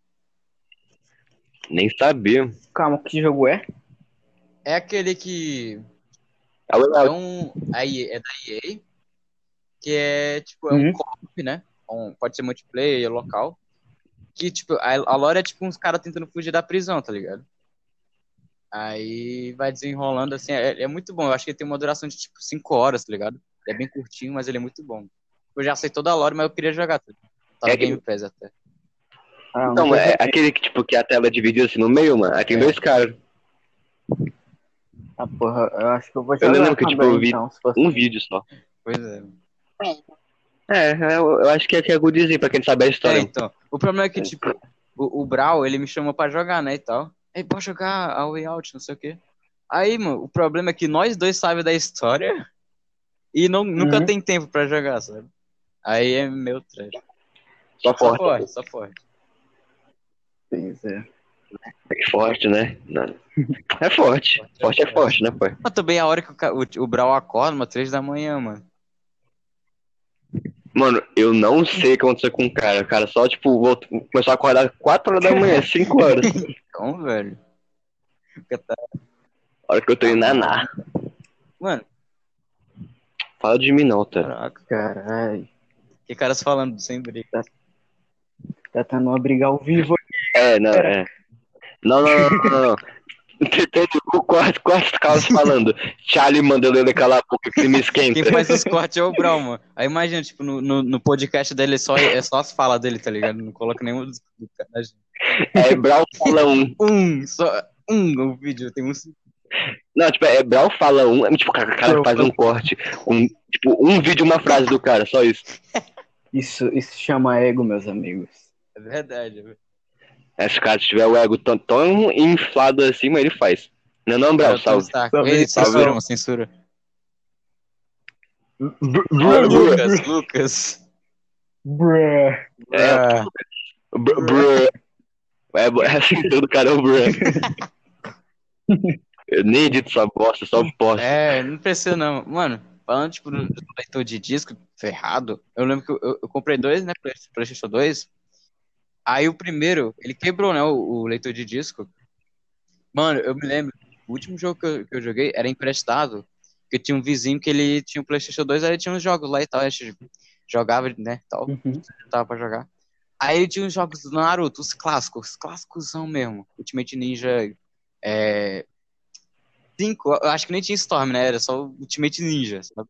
Nem sabia. Calma, que jogo é? É aquele que É o é Out. um a EA é da EA, que é tipo é um Uhum. co-op, né? Um- pode ser multiplayer local. Que tipo a, a lore é tipo uns caras tentando fugir da prisão, tá ligado? Aí vai desenrolando assim, é, é muito bom. Eu acho que ele tem uma duração de tipo 5 horas, tá ligado? É bem curtinho, mas ele é muito bom. Eu já sei toda a lore, mas eu queria jogar. Tá ligado? Tá É no Game Pass até. Ah, Não, mas é aquele que, tipo, que a tela é dividida assim no meio, mano. Aí tem É. dois caras. Ah, porra, eu acho que eu vou Eu jogar lembro que, tipo, também, eu vi então, se fosse... Um vídeo só. Pois é. É, eu, eu acho que é, que é goodzinho pra quem sabe a É, história. então. O problema é que, tipo, o, o Brawl, ele me chamou pra jogar, né, e tal. Aí, pode jogar a Way Out, não sei o quê. Aí, mano, o problema é que nós dois sabemos da história *laughs* e não, nunca Uhum. tem tempo pra jogar, sabe? Aí é meu trash. Só Só forte. forte, só forte. Pois é. É forte, né? Não. É forte. Forte é forte, né, pai? Mas também a hora que o, o, o Brawl acorda, mano, três da manhã, mano. Mano, eu não sei o que aconteceu com o cara. O cara só, tipo, voltou, começou a acordar 4 horas da manhã, *laughs* 5 horas. Então, velho. Tá- A hora que eu tô indo naná. Mano, Fala de mim não, tá? caraca. Caralho. Que caras falando sem briga. Tá tendo uma briga ao vivo É, não, é. Não, não, não, não, não. Tem quarto, quarto Carlos falando. Charlie mandando ele calar a boca que me esquenta. Quem faz os cortes é o Brawl, mano. Aí imagina, tipo, no, no, no podcast dele é só, é só as falas dele, tá ligado? Não coloca nenhum dos. É Brau fala um. Um, só um o vídeo, tem um. Não, tipo, é Brau fala um. É, tipo, o cara, faz um corte. Um, tipo, um vídeo, uma frase do cara, só isso. Isso, isso chama ego, meus amigos. É verdade, velho. É, se o cara tiver o ego tão, tão inflado assim, mas ele faz. Não, não, Brau, salve. Salve, Ele salve. censura, censura. Bruh, Lucas, Lucas. bruh. É, br- brr. É, é assim, todo cara é o brr. *laughs* Eu nem edito essa bosta, só posto. É, não precisa não. Mano, falando tipo do do leitor de disco ferrado, eu lembro que eu, eu- comprei dois, né, Play- PlayStation 2. Aí o primeiro, ele quebrou, né, o, o leitor de disco. Mano, eu me lembro, o último jogo que eu, que eu joguei era emprestado, que tinha um vizinho que ele tinha um PlayStation 2, aí ele tinha uns jogos lá e tal, a gente jogava, né, tal, Uhum. tava pra jogar. Aí ele tinha os jogos do Naruto, os clássicos, os clássicos são mesmo. Ultimate Ninja é, 5, eu acho que nem tinha Storm, né? Era só o Ultimate Ninja, sabe?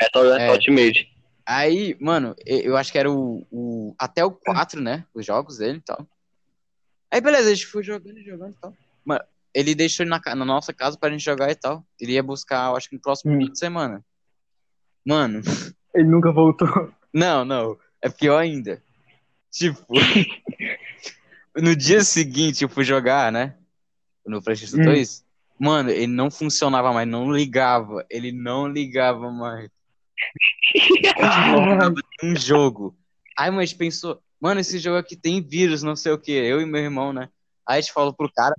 É só é. É. Ultimate. Aí, mano, eu acho que era o, o até o 4, né? Os jogos dele e tal. Aí, beleza, a gente foi jogando e jogando e tal. Mano, ele deixou ele na, na nossa casa pra gente jogar e tal. Ele ia buscar, eu acho que no próximo Hum. fim de semana. Mano, *laughs* Ele nunca voltou. não, não. É pior ainda. Tipo, *laughs* no dia seguinte eu fui jogar, né? No PlayStation Hum. 2. Mano, ele não funcionava mais, não ligava. Ele não ligava mais. *laughs* Um jogo. Aí, mas pensou, mano, esse jogo aqui tem vírus, não sei o que. Eu e meu irmão, né? Aí a gente falou pro cara.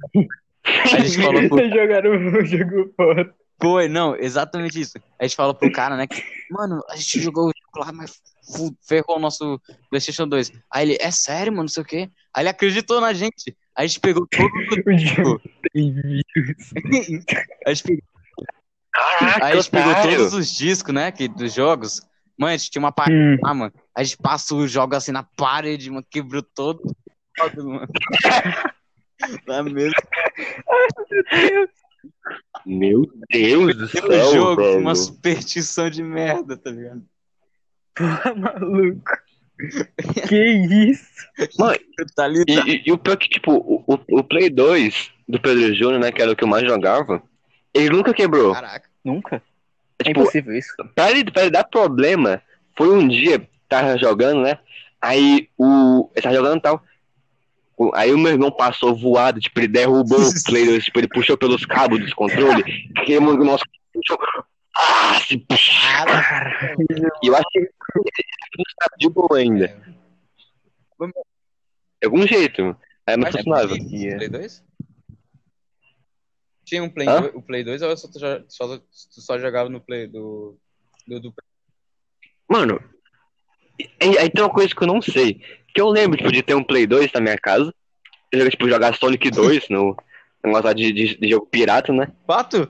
A gente *laughs* falou pro Vocês jogaram o *laughs* jogo fora. Foi, não, exatamente isso. A gente fala pro cara, né, que, mano, a gente jogou o jogo lá, mas ferrou o nosso PlayStation 2. Aí ele, é sério, mano, não sei o quê. Aí ele acreditou na gente. Aí a gente pegou todo o jogo tem vírus. a gente pegou, Caraca, aí a gente pegou otário. todos os discos, né, que, dos jogos. Mano, a gente tinha uma parede Hum. lá, mano. A gente passou os jogos assim na parede, mano, quebrou todo o jogo, mano. *laughs* Na mesma Meu Deus do o céu, jogo, velho. uma superstição de merda, tá ligado? Porra, *laughs* maluco. *laughs* Que isso? Tá ligado? E, e- e o pior é que, tipo, o, o- o Play 2 do Pedro Júnior, né, que era o que eu mais jogava, ele nunca quebrou. Caraca. Nunca. É Tipo, impossível isso. pra ele, pra ele dar problema, foi um dia, tava jogando, né? Aí o. Ele tava jogando e tal. Aí o meu irmão passou voado, tipo, ele derrubou o *laughs* Play 2, tipo, ele puxou pelos cabos dos controles, queimou o nosso. Ah, se... E eu acho que ele funcionava de boa ainda. De algum jeito. Aí é funcionava. Play, Play 2? Tinha um Play, Hã? 2, o Play 2 ou só, tu só, só jogava no Play do. do, do... Mano, aí, aí tem uma coisa que eu não sei. Que eu lembro, tipo, de ter um Play 2 na minha casa. Eu tipo, jogar Sonic *laughs* 2 no negócio de, de, de jogo pirata, né? Pato?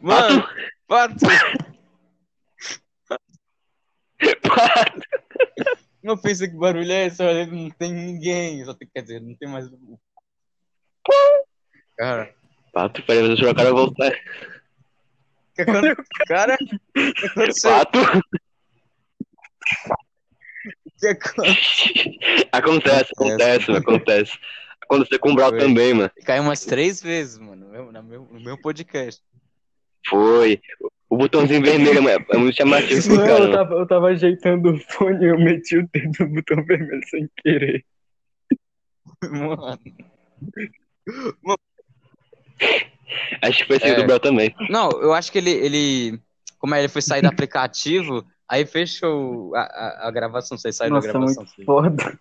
Mano, pato! *laughs* Pato! Não pensa que barulho é esse, olha, não tem ninguém. Só tem, quer dizer, não tem mais. Cara, Pato, peraí, deixa eu cara voltar. o que aconteceu? *laughs* Cara, o que aconteceu? Pato! O que aconteceu? Acontece, acontece, acontece. Aconteceu com o Foi. também, mano. Caiu umas três vezes, mano, no meu, no meu podcast. Foi. O botãozinho vermelho é é muito chamativo Não, eu cara, mano. tava, eu tava ajeitando o fone e eu meti o dedo no botão vermelho sem querer. *laughs* Mano. *laughs* Acho que foi esse É. do Brawl também. Não, eu acho que ele, ele. Como é, ele foi sair do aplicativo, aí fechou a, a, a gravação. Você saiu da Nossa, gravação. muito foda.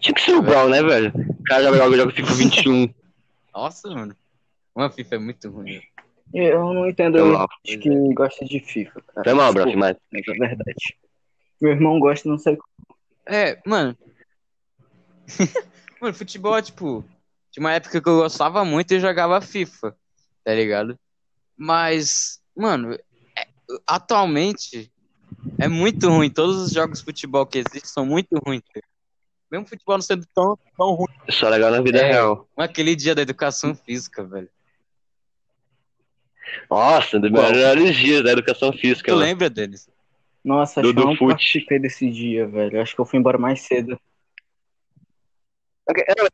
Tinha que ser o Brawl, né, velho? O cara joga, joga, joga FIFA 21. *laughs* Nossa, mano. Uma FIFA é muito ruim. Eu não entendo mal. gente que gosta de FIFA, cara. Foi mal, Brawl, mas. mas é verdade. Meu irmão gosta, não sei É, mano. *laughs* mano, futebol, tipo. Tinha uma época que eu gostava muito e jogava FIFA, tá ligado? Mas, mano, é- atualmente é muito ruim. Todos os jogos de futebol que existem são muito ruins. Mesmo futebol não sendo tão, tão ruim. Só legal na vida É. real. Aquele dia da educação física, velho. Nossa, dos melhores dias da educação física. Tu mano. lembra deles? Nossa, Do- acho que eu do não fute. participei desse dia, velho. Acho que eu fui embora mais cedo. Era,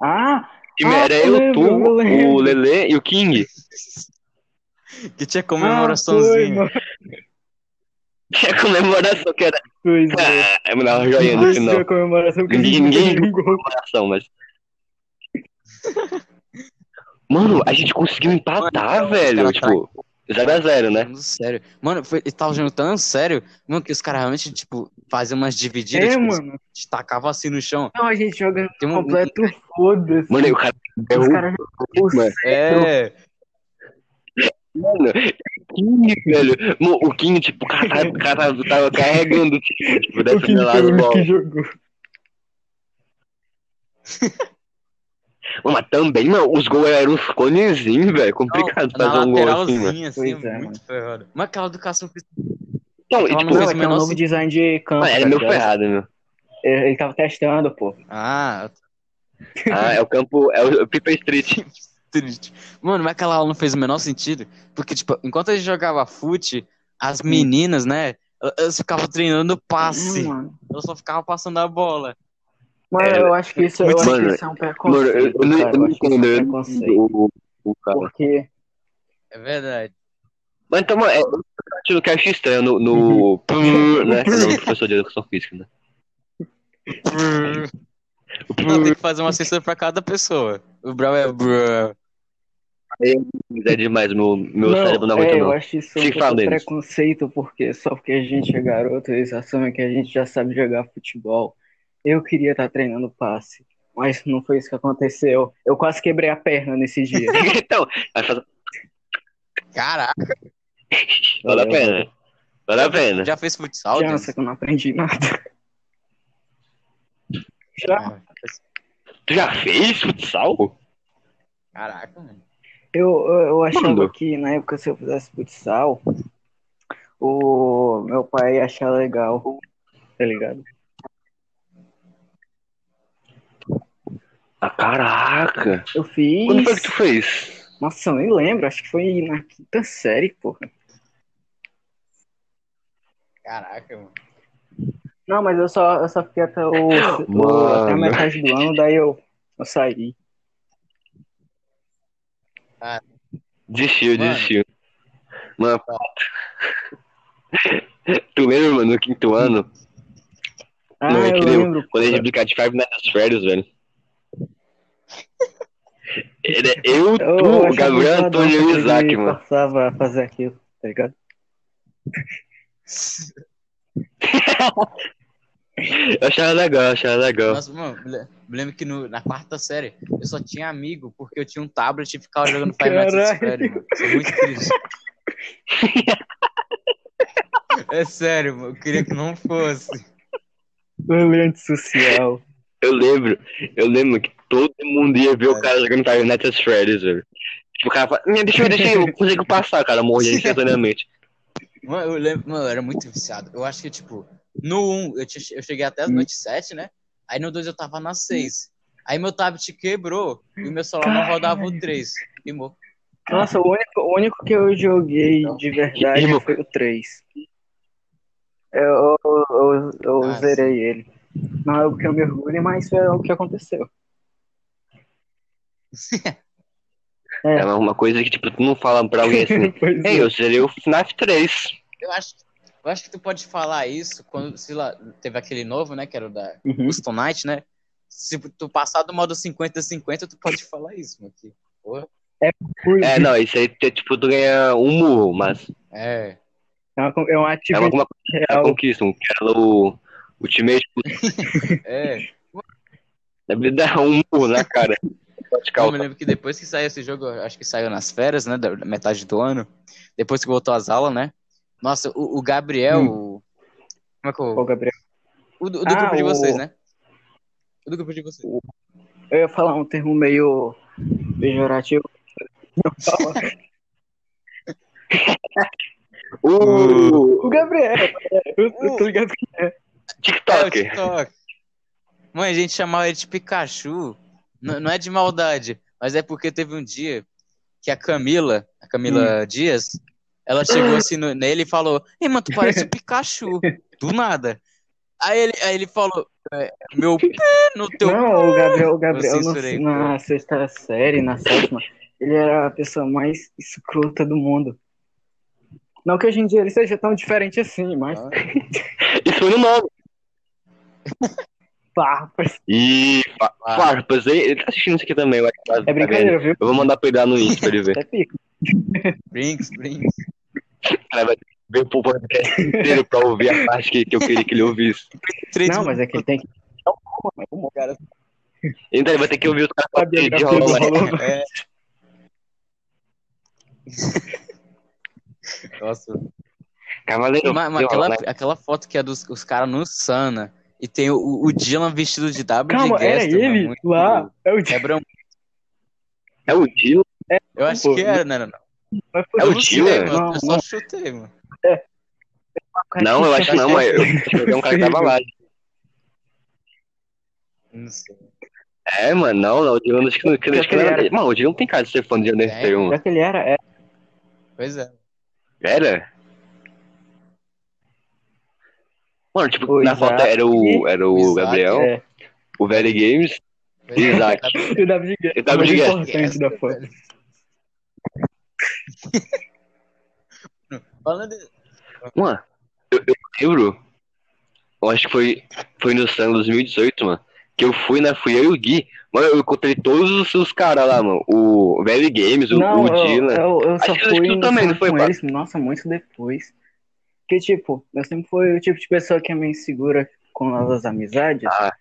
Ah, time Ah, era eu lembro, tu, eu o Lele e o King. *laughs* Que tinha ah, comemoraçãozinha. mano. Tinha comemoração que era. Pois é. Ah, eu me dava uma joinha no final. a comemoração que Ninguém-. Comemoração, mas. Mano, a gente conseguiu empatar, Mano, velho. Cara, Tipo, 0x0, né? Sério. Mano, foi, eles estavam jogando tão sério, mano, que os caras realmente, tipo, faziam umas divididas, É, tipo, mano. tacavam assim no chão. Não, a gente jogando Tem um- completo foda-se. Mano, aí o cara Os caras o mano. É, Mano, King, velho. Mano, o King, tipo, o cara, tava- o cara tava, tava carregando, tipo, tipo, foi as *laughs* o que jogou. *laughs* Mano, mas também, mano, os gols eram uns conezinhos, velho. Complicado na fazer um gol assim, mano. assim, Pois é, muito ferrado. Mas aquela educação física. Então, e, tipo, não Não, fez é o é um menor novo design de campo. mano, era meu ferrado, meu. Ele ele tava testando, pô. Ah, Ah, é o campo, é o *laughs* Pipa Street. Mano, mas aquela aula não fez o menor sentido. Porque, tipo, enquanto a gente jogava fute, as meninas, né, elas ficavam treinando passe. Hum. Elas só ficavam passando a bola. Mano, É, eu acho que isso, eu muito- acho Mano, que isso é um Mano, preconceito, eu, eu não, cara. eu não acho que isso entendo é eu um não preconceito. entendo o, o cara. Porque É verdade. Mas então, mano, é, eu que eu acho estranho no. no né? *laughs* Cada um professor de educação física, né? *laughs* Não, tem que fazer uma cesta pra cada pessoa. O Brau é. brrr. É demais, meu, meu Não, cérebro não é, aguenta, eu não. acho isso um preconceito, porque só porque a gente é garoto, eles assumem que a gente já sabe jogar futebol. Eu queria estar treinando passe, mas não foi isso que aconteceu. Eu quase quebrei a perna nesse dia. *laughs* então, vai fazer. Caraca, Vale a Valeu, pena. Vale a pena. já fez futsal? Denis? que eu não aprendi nada. Já? Tu já fez futsal? Caraca, mano. Eu, eu, eu achava que na época se eu fizesse futsal, o meu pai ia achar legal, tá ligado? Ah, caraca. Eu fiz. Quando foi que tu fez? Nossa, eu nem lembro, acho que foi na quinta série, porra. Caraca, mano. Não, mas eu só, eu só fiquei até, o, o- até a metade do ano, daí eu, eu saí. Desistiu, Mano. desistiu. Mano, *laughs* tu lembra, mano, no quinto ano? Ah, Não, é eu que nem lembro. Quando a gente brincar de Five Nights at Freddy's, velho. Era eu, Eu, eu tu, o achava Gabriel, Antônio e Isaac, mano. forçava a fazer aquilo, tá ligado? *laughs* Eu achava legal, eu achava legal. Nossa, mano, me lembro que no- na quarta série eu só tinha amigo porque eu tinha um tablet e ficava jogando Five Nights at mano. Isso é muito triste. *laughs* É sério, mano. Eu queria que não fosse. Rolê antissocial. Eu lembro, eu lembro que todo mundo ia ver o cara jogando Five Nights at Freddy's, velho. Tipo, o cara fala, "Minha, deixa eu deixa eu eu consigo passar, cara, morria instantaneamente. Mano, eu lembro, mano, eu era muito viciado. Eu acho que, tipo, no 1 eu, tinha- eu cheguei até as Hum. noites 7, né? Aí no 2 eu tava na 6. Aí meu tablet quebrou e o meu celular não rodava o 3. Queimou. Nossa, o único, o único que eu joguei de verdade Irmão. foi o 3. Eu, eu, eu, eu Ah, zerei ele. Não é o que eu me orgulho, mas é o que aconteceu. É. É uma coisa que, tipo, tu não fala pra alguém assim, *laughs* ei, é. eu serei o FNAF 3. Eu acho, eu acho que tu pode falar isso quando, sei lá, teve aquele novo, né? Que era o da Uhum. Custom Night, né? Se tu passar do modo 50-50, tu pode falar isso, mano. que, porra. É, não, isso aí, é, tipo, tu ganha um murro, mas É. É uma, é uma é atividade uma, uma real. conquista, um que era o Ultimate, *laughs* É. deve dar um murro na cara. *laughs* Eu me lembro que depois que saiu esse jogo, acho que saiu nas férias, né? Da metade do ano. Depois que voltou às aulas, né? Nossa, o, o Gabriel. o- Como é que eu. Ô, Gabriel. O do, o do Ah, grupo de o- vocês, né? O do grupo de vocês. Eu ia falar um termo meio pejorativo. Não fala. Uh, O Gabriel. Eu, eu tô ligado que É, o TikToker. TikTok. Mãe, a gente chamava ele de Pikachu. Não é de maldade, mas é porque teve um dia que a Camila, a Camila Dias, ela chegou assim no- nele e falou: Ei, mano, tu parece o Pikachu. Do nada. Aí ele, aí ele falou: "É, Meu pé no teu. Não, o Gabriel, o Gabriel Eu no- censurei, na sexta série, na sétima, ele era a pessoa mais escrota do mundo. Não que hoje em dia ele seja tão diferente assim, mas Ah. *laughs* Isso foi no nome. Farpas. E fa- Ah. farpas, ele, ele tá assistindo isso aqui também, eu acho tá- É brincadeira, viu? Eu vou mandar pra ele lá no Insta pra ele ver. *laughs* É pico. Brinks, Brinks. O cara vai ver o podcast inteiro pra ouvir a parte que, que eu queria que ele ouvisse. Não, mas é que ele tem que. cara. Então ele vai ter que ouvir os caras A de. Rolando. É. *laughs* Nossa. Cavaleiro. Mas, mas aquela, rolê. aquela foto que é dos os caras no Sana e tem o, o Dylan vestido de W Calma, de era Gaster, mano, ele muito- lá. É o Quebra muito. É o Dylan? Eu acho Pô, que era, né? Não, não. Mas É o não Dylan? mano. Não, eu só não. chutei, mano. Não, eu acho que não, mas eu, *laughs* eu um cara que tava lá. Não sei. É, mano, não, não, o Dylan acho que não. Acho que não era... Era. Mano, o Dylan não tem cara de ser fã de Dylan É, 31. Já que ele era, é. Pois é. Era? Mano, tipo, O na foto Isaac. era o, era o, *laughs* O Isaac, Gabriel, é. o Very Games Pois é. Isaac. O David Guerra. O David mais da foto. *laughs* Falando de... Mano, eu, eu lembro. Eu acho que foi, foi no Sun 2018, mano. Que eu fui, né? Fui eu e o Gui. Mano, eu encontrei todos os, os caras lá, mano. O Velho Games, o, Não, o eu, Dylan. eu, eu só acho que fui tu no também, não foi, eles, nossa, muito depois. Que, tipo, eu sempre fui o tipo de pessoa que é meio insegura com novas amizades. Ah,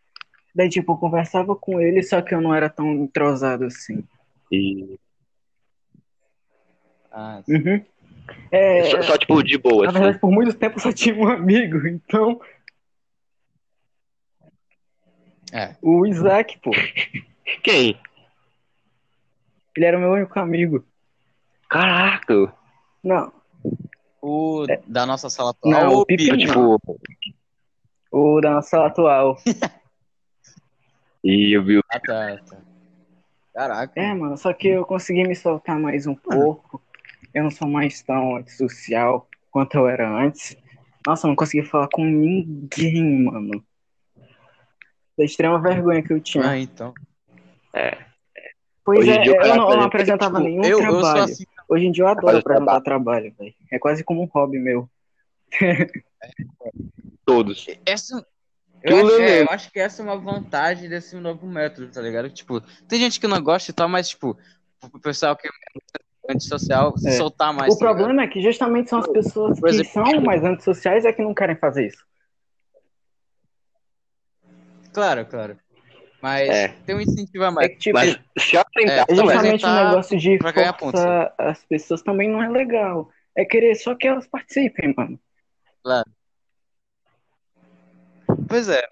Daí, tipo, eu conversava com ele, só que eu não era tão entrosado assim. e... Ah, Uhum. É, só, só, tipo, de boa, na assim. verdade, por muito tempo eu só tive um amigo, então, é. o Isaac, pô, *laughs* Quem? ele era o meu único amigo. Caraca! Não, O da nossa sala Não, atual. *laughs* o o Pipi Eu, não. tipo. o da nossa atual. E eu vi o. Ah, tá, tá. Caraca. É, mano, só que eu consegui me soltar mais um pouco. Eu não sou mais tão antissocial quanto eu era antes. Nossa, eu não conseguia falar com ninguém, mano. Da extrema vergonha que eu tinha. Ah, então. Pois Hoje é, cara eu não, eu não apresenta, apresentava Tipo, nenhum eu, eu sou trabalho. assim. Hoje em dia eu adoro apresentar trabalho, velho. É quase como um hobby meu. *laughs* todos. Essa, eu, acho, é, eu acho que essa é uma vantagem desse novo método, tá ligado? Tipo, tem gente que não gosta e tal, mas, tipo, o pessoal que é antissocial se É. soltar mais. o tá ligado? problema é que justamente são as pessoas Por que exemplo, são mais antissociais é que não querem fazer isso. Claro, claro. Mas É. tem um incentivo a É mais. que, tipo, Mas se apresentar É, É justamente o apresentar negócio de ganhar pontos, forçar as pessoas também não é legal. É querer só que elas participem, mano. Pois é.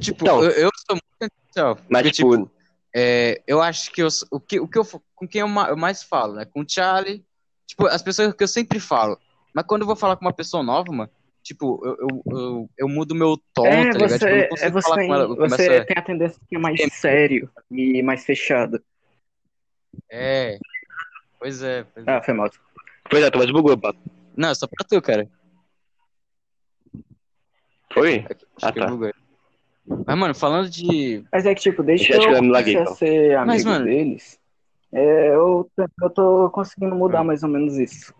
Tipo, Então. eu, eu sou muito antissocial. Mas, porque, tipo, É, eu acho que eu, o que, o que eu, com quem eu, ma- eu mais falo, né? Com o Charlie, tipo, as pessoas que eu sempre falo. Mas quando eu vou falar com uma pessoa nova, mano, tipo, eu, eu, eu, eu mudo meu tom, é, tá ligado? Tipo, eu você, não é consigo você, falar com ela. eu você a- tem a tendência a ser mais sério e mais fechado. É. Pois é, pois é. Ah, foi mal. pois é, tu mais bugou, pá. Não, é só pra tu, cara. Foi? Acho Ah, que eu tá. buguei. Mas, mano, falando de. Mas é que, tipo, desde que Acho que eu eu a então. ser amigo Mas, mano- deles, é, eu, eu tô conseguindo mudar Ah. mais ou menos isso.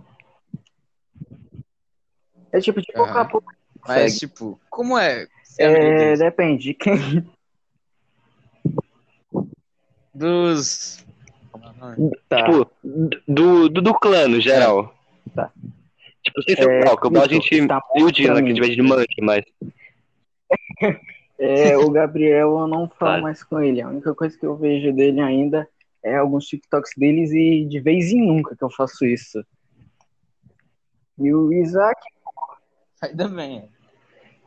É tipo, de pouco a pouco Mas, tipo, como é. É, depende de quem. Dos. Tá. Tipo, do, do, do clã, no geral. Tá. Tipo, sem ser É, o Brau, que o Brau a gente. tá E o bom Dina, pra que a gente vai de manche, mas. *laughs* É, o Gabriel eu não falo mais com ele. A única coisa que eu vejo dele ainda é alguns TikToks deles e de vez em nunca que eu faço isso. E o Isaac, Ainda bem.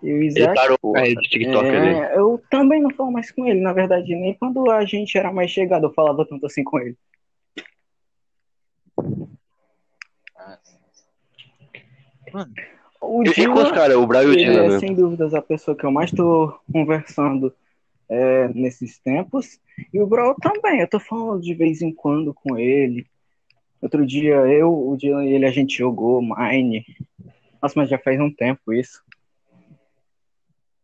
e o Ele Isaac parou com a de TikTok é, ali. eu também não falo mais com ele, na verdade, nem quando a gente era mais chegado eu falava tanto assim com ele. Mano, O E, e com os caras, o Brau e o ele Dina, é meu. sem dúvidas a pessoa que eu mais tô conversando é, nesses tempos. E o Brawl também, eu tô falando de vez em quando com ele. Outro dia eu, o Dylan e ele, a gente jogou Mine. Nossa, mas já faz um tempo isso.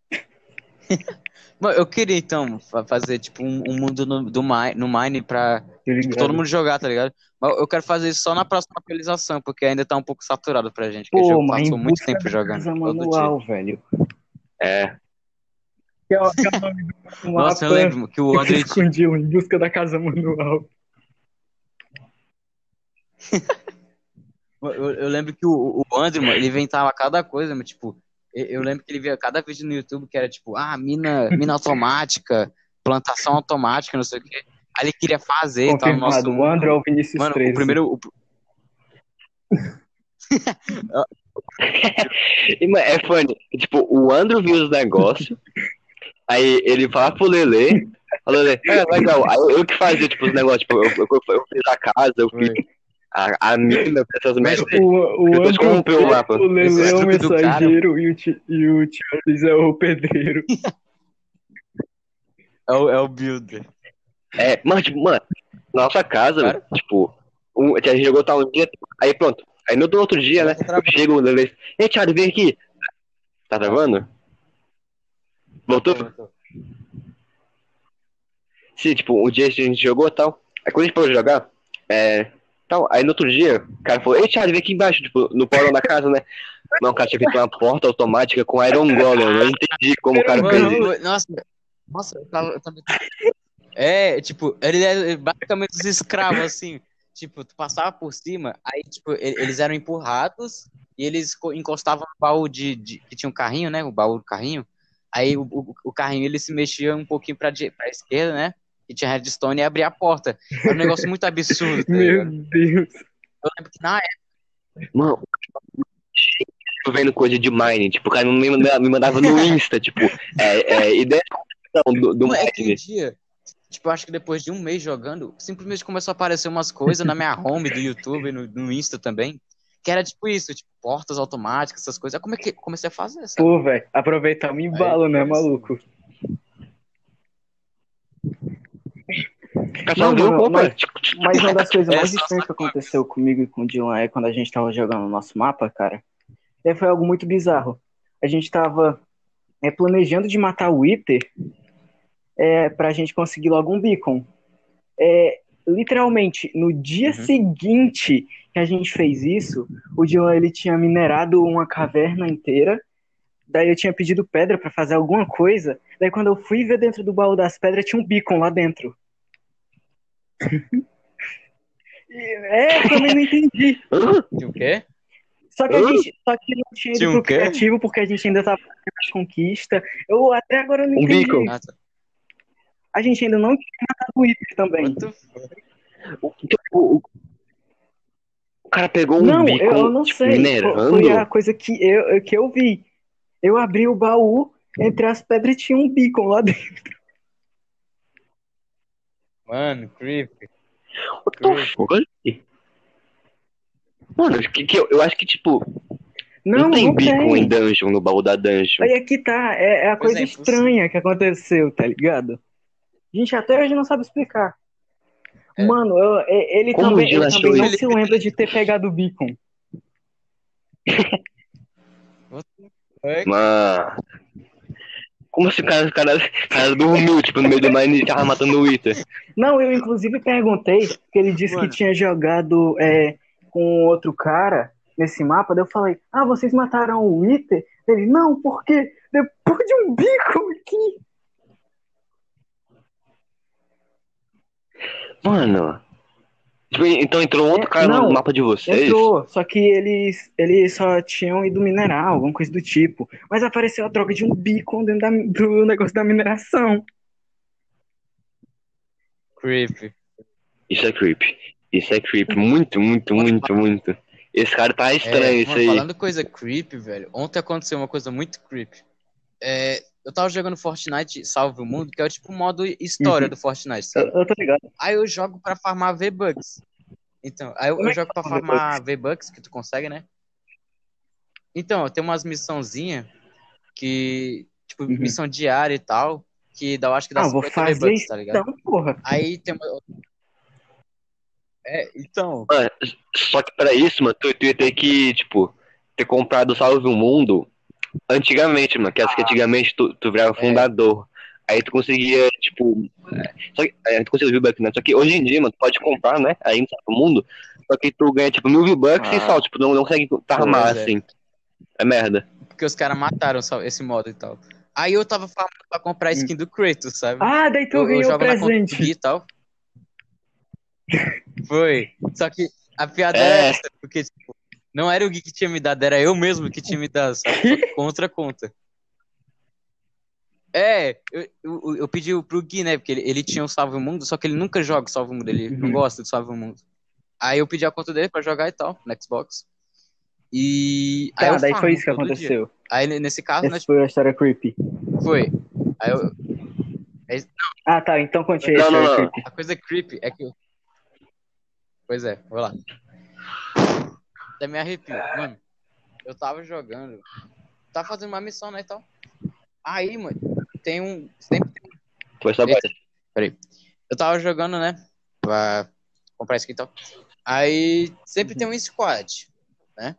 *laughs* Mano, eu queria então fa- fazer tipo um, um mundo no, do Mine, no Mine pra tipo, todo mundo jogar, tá ligado? Mas eu quero fazer isso só na próxima atualização, porque ainda tá um pouco saturado pra gente. Pô, jogo mas passou muito tempo jogando. casa todo dia. manual, velho. É. Que é que é o nome do *laughs* Nossa, eu lembro que o André. escondi em busca da casa manual. *laughs* Eu, eu lembro que o, o André, mano, ele inventava cada coisa, mas, tipo, eu, eu lembro que ele via cada vídeo no YouTube que era tipo, ah, mina, mina automática, plantação automática, não sei o quê. Aí ele queria fazer e tal no nosso. Confirmado, o André é o Vinícius Mano, 13. o primeiro. o- *laughs* E, mano, é funny. Tipo, o Andrew viu os negócios, aí ele fala pro Lele, o Lele, é legal. Aí eu, eu que fazia, tipo, os negócios, tipo, eu, eu, eu fiz a casa, eu fiz a, a mina, Mas. O, o Depois corrompeu o mapa. o Lele é o cara. mensageiro e o, e o Charles é o pedreiro. *laughs* É o, é o Builder. É, mano, tipo, mano, nossa casa, velho, tipo, um, a gente jogou tal um dia, aí pronto. Aí no outro dia, né, chego o Lele, ei, Thiago, vem aqui. Tá travando? Voltou? Sim, tipo, um dia a gente jogou e tal. Aí quando a gente parou de jogar, é, Tal. Aí no outro dia, o cara falou, ei, Charlie, vem aqui embaixo, tipo, no porão da casa, né? Não, o cara tinha feito uma porta automática com Iron Golem. Eu não entendi como o cara fez isso. Nossa, nossa, eu tava, eu tava- É, tipo, ele é basicamente os escravos, assim. Tipo, tu passava por cima, aí, tipo, eles eram empurrados e eles co- encostavam no baú de, de- que tinha um carrinho, né? O baú do carrinho. Aí o, o, o carrinho ele se mexia um pouquinho pra, pra esquerda, né? E tinha redstone e abria a porta. Era um negócio muito absurdo, tá *laughs* Meu? Deus. Eu lembro que na Mano, eu vendo coisa de mining, tipo, o cara me mandava, me mandava no *laughs* Insta, tipo, é, é, ideia do, do é um mining. dia, tipo, eu acho que depois de um mês jogando, simplesmente começou a aparecer umas coisas na minha home do YouTube, no, no Insta também, que era tipo isso, tipo, portas automáticas, essas coisas. Aí como é que eu comecei a fazer, sabe? Pô, velho, aproveitar o embalo, né, maluco? O cara Não, mano, mas- tipo, tipo, Mas uma das coisas É, mais estranhas que aconteceu comigo e com o Dylan é quando a gente tava jogando o nosso mapa, cara. É, foi algo muito bizarro. A gente tava é, planejando de matar o Wither é, pra gente conseguir logo um beacon. É, literalmente, no dia Uhum. seguinte que a gente fez isso, o Dylan ele tinha minerado uma caverna inteira. Daí eu tinha pedido pedra pra fazer alguma coisa. Daí quando eu fui ver dentro do baú das pedras, tinha um beacon lá dentro. *laughs* É, eu também não entendi. Tinha o quê? Só que a gente só que não tinha ido um pro quê? criativo porque a gente ainda tava fazendo conquista. Eu até agora não Um entendi. beacon. Ah, tá. A gente ainda não tinha matado o Wither também. O, o, o- cara pegou um não, bico eu, eu não sei. minerando. Foi a coisa que eu, que eu vi. Eu abri o baú, entre as pedras tinha um beacon lá dentro. Mano, creep. What the fuck? Mano, que, que eu, eu acho que, tipo, não, Não, tem não bico tem. em dungeon, no baú da dungeon. Aí aqui tá, é, é a Pois coisa é, estranha que aconteceu, tá ligado? A gente até hoje não sabe explicar. É. Mano, eu- ele Como também, ele também não isso? se lembra de ter pegado o beacon. *laughs* Mano. Como assim o cara, o cara, o cara dormiu, tipo, no meio do mine e tava matando o Wither? Não, eu inclusive perguntei, porque ele disse Mano. que tinha jogado é, com outro cara nesse mapa, daí eu falei, ah, vocês mataram o Wither? Ele, não, porque depois de um beacon aqui. Mano. Tipo, então entrou outro cara Não, no mapa de vocês? Entrou, só que eles, eles só tinham ido minerar, alguma coisa do tipo. Mas apareceu a droga de um beacon dentro da- do negócio da mineração. creep. Isso é creep. Isso é creep. *laughs* Muito, muito, muito, muito. Esse cara tá estranho, É, isso mano, aí. falando coisa creep, velho. Ontem aconteceu uma coisa muito creep. É, eu tava jogando Fortnite Salve o Mundo, que é o tipo modo história Uhum. do Fortnite, Eu, sabe? eu tô ligado. Aí eu jogo pra farmar V-Bucks. Então, aí eu, eu é jogo pra farma farmar V-Bucks, que tu consegue, né? Então, tem umas missãozinhas que, tipo, Uhum. missão diária e tal, que dá, eu acho que dá Ah, vou 50 fazer V-Bucks, tá ligado? então, porra. Aí tem uma... É, então, Mano, só que pra isso, mano, tu, tu ia ter que, tipo, ter comprado Salve o Mundo antigamente, mano. Que, que antigamente tu, tu virava fundador. Aí tu conseguia, tipo. é, Só que, é, tu conseguia V-Bucks, né? Só que hoje em dia, mano, tu pode comprar, né? Aí no o Mundo. Só que tu ganha, tipo, mil V-Bucks e Ah. só, tipo, não, não consegue farmar, Pois é. assim. É merda. porque os caras mataram só esse modo e tal. Aí eu tava farmando pra comprar a skin do Kratos, sabe? Ah, daí tu eu, ganhou o presente. E tal. *laughs* Foi. Só que a piada É. era essa, porque, tipo, não era o Gui que tinha me dado, era eu mesmo que tinha me dado, sabe? Com outra conta. É, eu, eu, eu pedi pro Gui, né? Porque ele, ele tinha o Salve o Mundo, só que ele nunca joga o Salve o Mundo, ele não Uhum. gosta do Salve o Mundo. Aí eu pedi a conta dele pra jogar e tal, no Xbox. E. aí Tá, eu daí farmo foi isso que dia. aconteceu. Aí nesse caso, né? Essa foi a história creepy. Foi. Aí eu, Ah, tá, então conte aí a Não, história não, não. creepy. A coisa creepy é que. eu- Pois é, vou lá. Até me arrepio. Mano, eu tava jogando. Tava fazendo uma missão, né, e tal. Aí, mano, tem um. Sempre Foi só Eita, peraí. Eu tava jogando, né? Pra comprar skin e tal. Aí sempre tem um squad, né?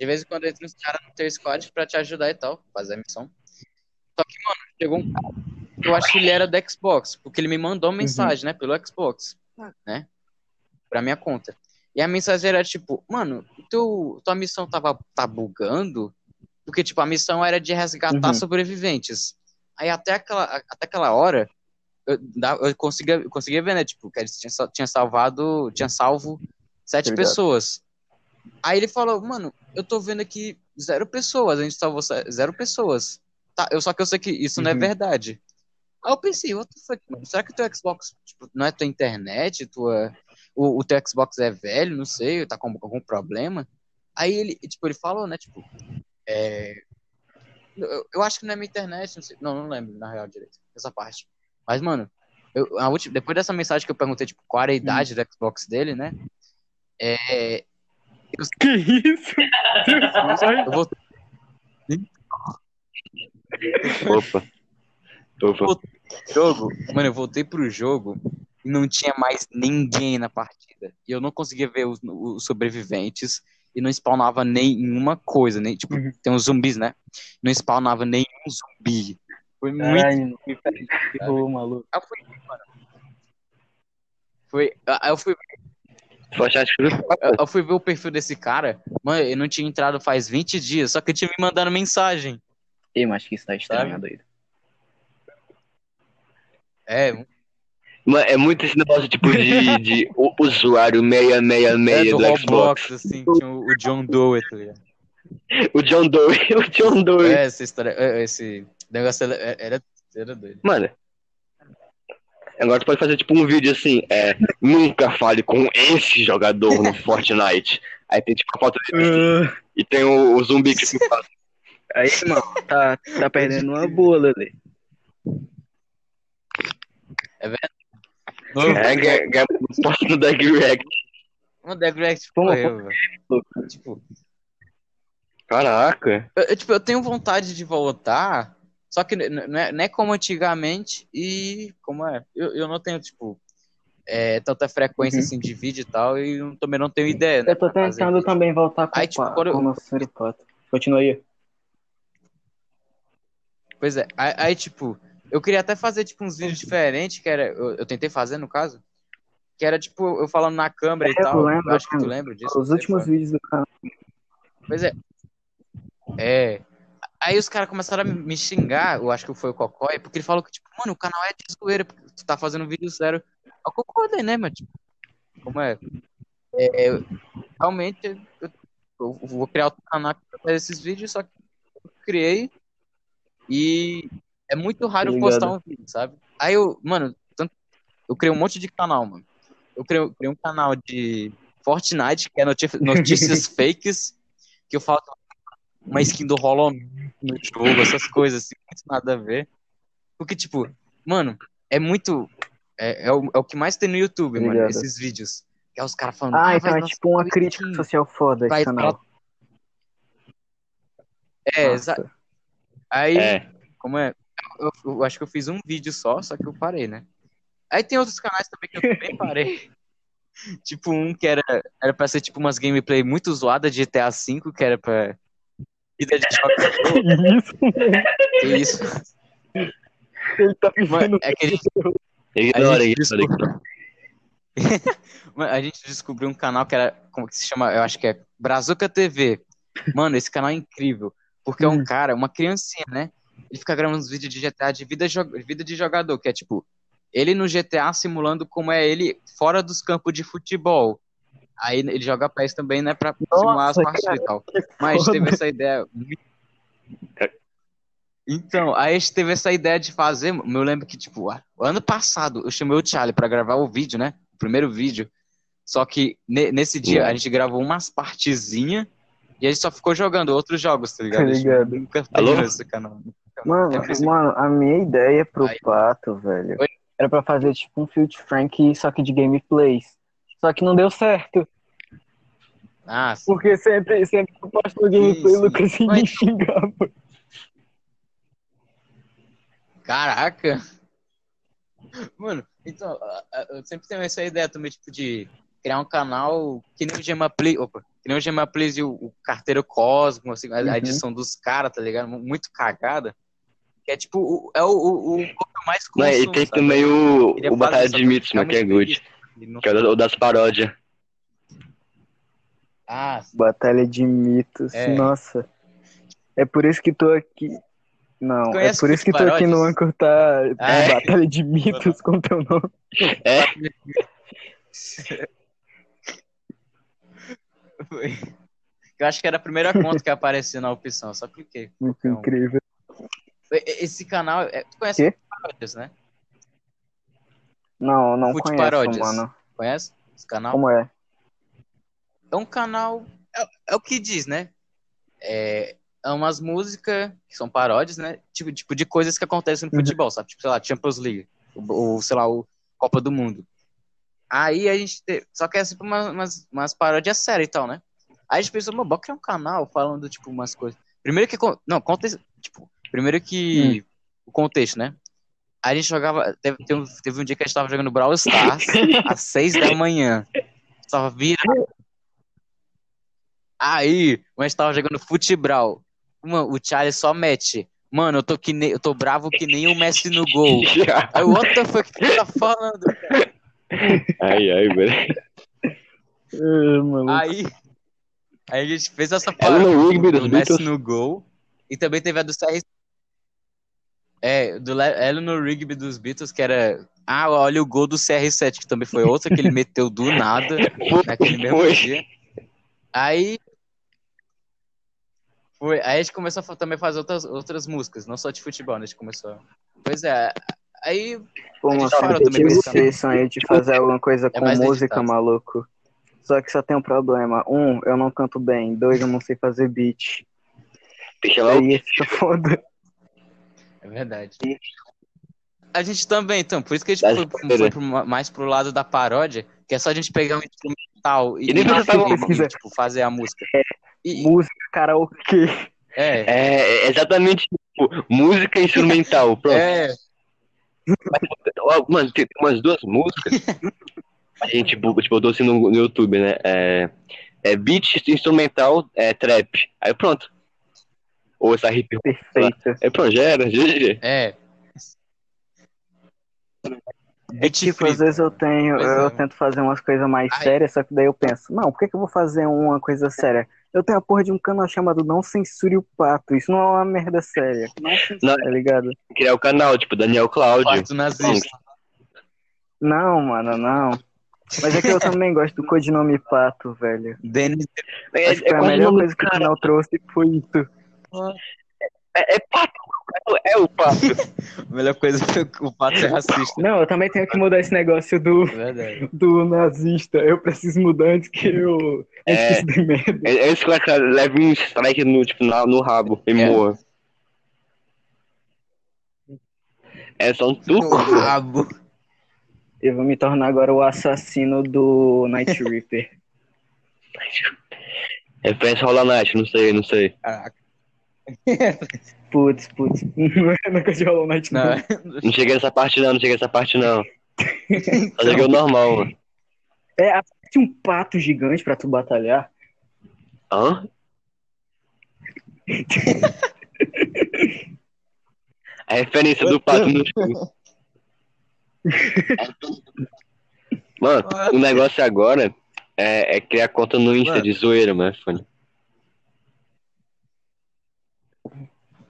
De vez em quando entra uns caras no teu squad pra te ajudar e tal, fazer a missão. Só que, mano, chegou um cara. Eu acho que ele era do Xbox, porque ele me mandou mensagem, né? Pelo Xbox, né? Pra minha conta. E a mensagem era tipo, mano, teu, tua missão tava tá bugando, porque tipo, a missão era de resgatar Uhum. sobreviventes. Aí até aquela, até aquela hora, eu, eu conseguia, eu conseguia ver, né? Tipo, que eles tinham, tinha salvado, tinha salvo sete Obrigado. pessoas. Aí ele falou, mano, eu tô vendo aqui zero pessoas, a gente salvou zero pessoas. Tá, eu, só que eu sei que isso não é Uhum. verdade. Aí eu pensei, what the fuck, mano? Será que o teu Xbox tipo, não é tua internet? Tua, o, o teu Xbox é velho, não sei, tá com algum problema? Aí ele, tipo, ele falou, né, tipo, é, eu, eu acho que não é minha internet, não sei, não, não lembro, na real, direito, essa parte. Mas, mano, eu, a última, depois dessa mensagem que eu perguntei, tipo, qual era a idade do Xbox dele, né, é, Que isso? *laughs* eu voltei Opa. Opa. jogo, mano, eu voltei pro jogo e não tinha mais ninguém na partida. E eu não conseguia ver os, os sobreviventes e não spawnava nenhuma coisa, nem, tipo, Uhum. tem uns zumbis, né? Não spawnava nenhum zumbi. Foi muito Ai, rolo, maluco. Aí eu fui, mano. Foi, aí eu fui, Cruz. eu- eu fui ver o perfil desse cara, mano, ele não tinha entrado faz 20 dias, só que ele tinha me mandando mensagem. Ei, mas que isso tá estranho, doido. É, Mano, é muito esse negócio tipo de, de *laughs* usuário é 666 do do, Roblox, Xbox. assim, tinha o o John Doe, tá ligado? O John Doe. *laughs* O John Doe. É, essa história, é, esse negócio era, era, era doido. Mano. Agora tu pode fazer tipo um vídeo assim, é, nunca fale com esse jogador no *laughs* Fortnite. Aí tem tipo a foto dele assim, Ah, e tem o, o zumbi que se fala. Aí, mano, tá, tá perdendo uma bola ali. É, ganha ganha um posto no Deck React. O The Direct Pô, morreu, velho. Tipo, Caraca. eu, eu, tipo, eu tenho vontade de voltar, só que não é, não é como antigamente e como é. Eu, eu não tenho, tipo, é, tanta frequência Uhum. assim de vídeo e tal, e eu também não tenho ideia, né? Eu tô tentando também voltar com Aí, o tipo, pa- quando eu- com o nosso suripato. Continua aí. Pois é, aí, aí, tipo, eu queria até fazer, tipo, uns vídeos diferentes, que era, eu, eu tentei fazer, no caso, que era, tipo, eu falando na câmera e Eu tal, lembro, eu acho que tu lembra disso. Os últimos vídeos do canal. Pois é. É. Aí os caras começaram a me xingar, eu acho que foi o Cocói, porque ele falou que, tipo, mano, o canal é de zoeira, porque tu tá fazendo vídeo sério. Eu concordei, né, mano? Tipo, como é? É, eu- realmente, eu, eu vou criar outro canal pra fazer esses vídeos, só que eu criei e é muito raro eu Obrigado. postar um vídeo, sabe? Aí eu, mano, tanto- eu criei um monte de canal, mano. Eu criei, criei um canal de Fortnite, que é notícias *laughs* fakes, que eu falo uma skin do Hollow no jogo, essas coisas assim, muito nada a ver. Porque, tipo, mano, é muito. É, é, o, é o que mais tem no YouTube, mano, Obrigado. esses vídeos. Que é os caras falando. Ah, vai então é tipo uma crítica social foda esse canal. É, Nossa. exa- Aí, É. como é? Eu, eu acho que eu fiz um vídeo só, só que eu parei, né? Aí tem outros canais também que eu também parei. *laughs* tipo um que era, era pra ser tipo umas gameplay muito zoadas de GTA V, que era pra vida de jogador. Isso, Que isso? ele tá vivendo. é que a gente, Ignora, descobriu... *laughs* Mano, a gente descobriu um canal que era, como que se chama? Eu acho que é Brazuca TV. Mano, esse canal é incrível. Porque é um Hum. cara, uma criancinha, né? Ele fica gravando uns vídeos de GTA de vida, vida de jogador, que é tipo, ele no GTA simulando como é ele fora dos campos de futebol. Aí ele joga PES também, né? Pra simular as Nossa, partidas e tal. Mas a gente foda. teve essa ideia. Então, aí a gente teve essa ideia de fazer. Eu lembro que, tipo, ano passado eu chamei o Charlie pra gravar o vídeo, né? O primeiro vídeo. Só que ne- nesse dia a gente gravou umas partezinhas e a gente só ficou jogando outros jogos, tá ligado? Tá ligado. Nunca Alô? esse canal. Mano, mano, a minha ideia pro Aí- Pato, velho, Oi? era pra fazer tipo um Field Frank, só que de gameplays. Só que não deu certo. Ah, sim. Porque sempre, sempre que eu posto gameplay, o Lucas me xingava. Caraca! Mano, então, eu sempre tenho essa ideia também, tipo, de criar um canal que nem o Gema Play, opa, que nem o Gema Plays e o, o Carteiro Cosmo, assim, a, a Uhum. edição dos caras, tá ligado? Muito cagada. É tipo, o, é o, o, o mais Não, consumo, e tem sabe? também o, Queria o Batalha de Mitos, fica mas que é good. não- Que é o da- o das paródias. Ah, Batalha de mitos. É. Nossa. É por isso que tô aqui. Não, Conhece é por isso que tô Fute aqui no Paródias? Anchor tá Ah, é? Batalha de mitos com teu nome. É? *laughs* Eu acho que era a primeira conta que apareceu na opção, só cliquei. Muito um. incrível. Esse canal, é- tu conhece paródias, né? Não, não Fute conheço, Paródias. mano. Conhece esse canal? Como é? É um canal. É, é o que diz, né? É, é umas músicas que são paródias, né? Tipo, tipo de coisas que acontecem no Uhum. futebol, sabe? Tipo, sei lá, Champions League. Ou, sei lá, o Copa do Mundo. Aí a gente. Te... Só que é sempre uma- umas, umas paródias sérias e tal, né? Aí a gente pensou, mano, bora criar um canal falando, tipo, umas coisas. Primeiro que. Não, conta. Tipo, primeiro que. O contexto, né? A gente jogava. Teve, teve um- dia que a gente tava jogando Brawl Stars *laughs* às seis da manhã. Tava virado. Aí, a gente tava jogando futebol. Mano, o Charlie só mete. Mano, eu tô, que nem, eu tô bravo que nem o Messi no gol. *laughs* Aí, what the fuck que você tá falando? ai, ai, velho. Aí, aí a gente fez essa parada do Messi no gol. E também teve a do CR. É, do Le- ela no rugby dos Beatles, que era. Ah, olha o gol do CR7, que também foi outra que ele meteu do nada naquele mesmo Foi. dia. Aí. Foi, aí a gente começou a também fazer outras, outras músicas, não só de futebol, né? A gente começou. Pois é. Aí. Pô, parou eu tive esse sonho de fazer alguma coisa com mais música, maluco. Só que só tem um problema. Um, eu não canto bem. Dois, eu não sei fazer beat. Deixa lá Aí fica foda. É verdade. A gente também, então, por isso que a gente foi, foi pro- mais pro lado da paródia, que é só a gente pegar um instrumental e, E nem e- e- tipo, fazer a música. E, Música, karaokê. é, É, é exatamente tipo, música instrumental. *laughs* Pronto. é, Ó, Mano, tem umas duas músicas. A gente tipo, botou assim no, no YouTube, né? É, é beat instrumental, é trap. Aí pronto. Ou essa hip hop. Perfeito. Aí pronto, já era. GG. é. É tipo, às vezes eu tenho, Pois eu é. tento fazer umas coisas mais Ai. sérias, só que daí eu penso, não, por que, que eu vou fazer uma coisa séria? Eu tenho a porra de um canal chamado Não Censure o Pato. Isso não é uma merda séria. Não, Não. tá ligado? Criar o canal, tipo, Daniel Cláudio. Quarto nazista. Não, mano, não. Mas é que eu também *laughs* gosto do codinome Pato, velho. Denis É, Acho que foi a quase melhor coisa que o canal trouxe foi isso. É, é pato. É o pato. *laughs* A melhor coisa foi que o Pato é racista. Não, eu também tenho que mudar esse negócio do, É verdade. do nazista. Eu preciso mudar antes que eu É. antes que merda. É, é isso que o cara leva um strike no, tipo, na- no rabo e É. morra. É só um No tuco. rabo. Eu vou me tornar agora o assassino do Night Reaper. *laughs* Referência Rola Night, não sei, não sei. Caraca. *laughs* Putz, putz. Não *laughs* é nunca de Hollow Knight, não. Não, Não cheguei nessa parte não, não cheguei nessa parte não. Só joguei o normal, mano. É, aparece um pato gigante pra tu batalhar. Hã? *laughs* A referência do pato no. Mano, o negócio agora é, é criar conta no Insta Mano. de zoeira, mano.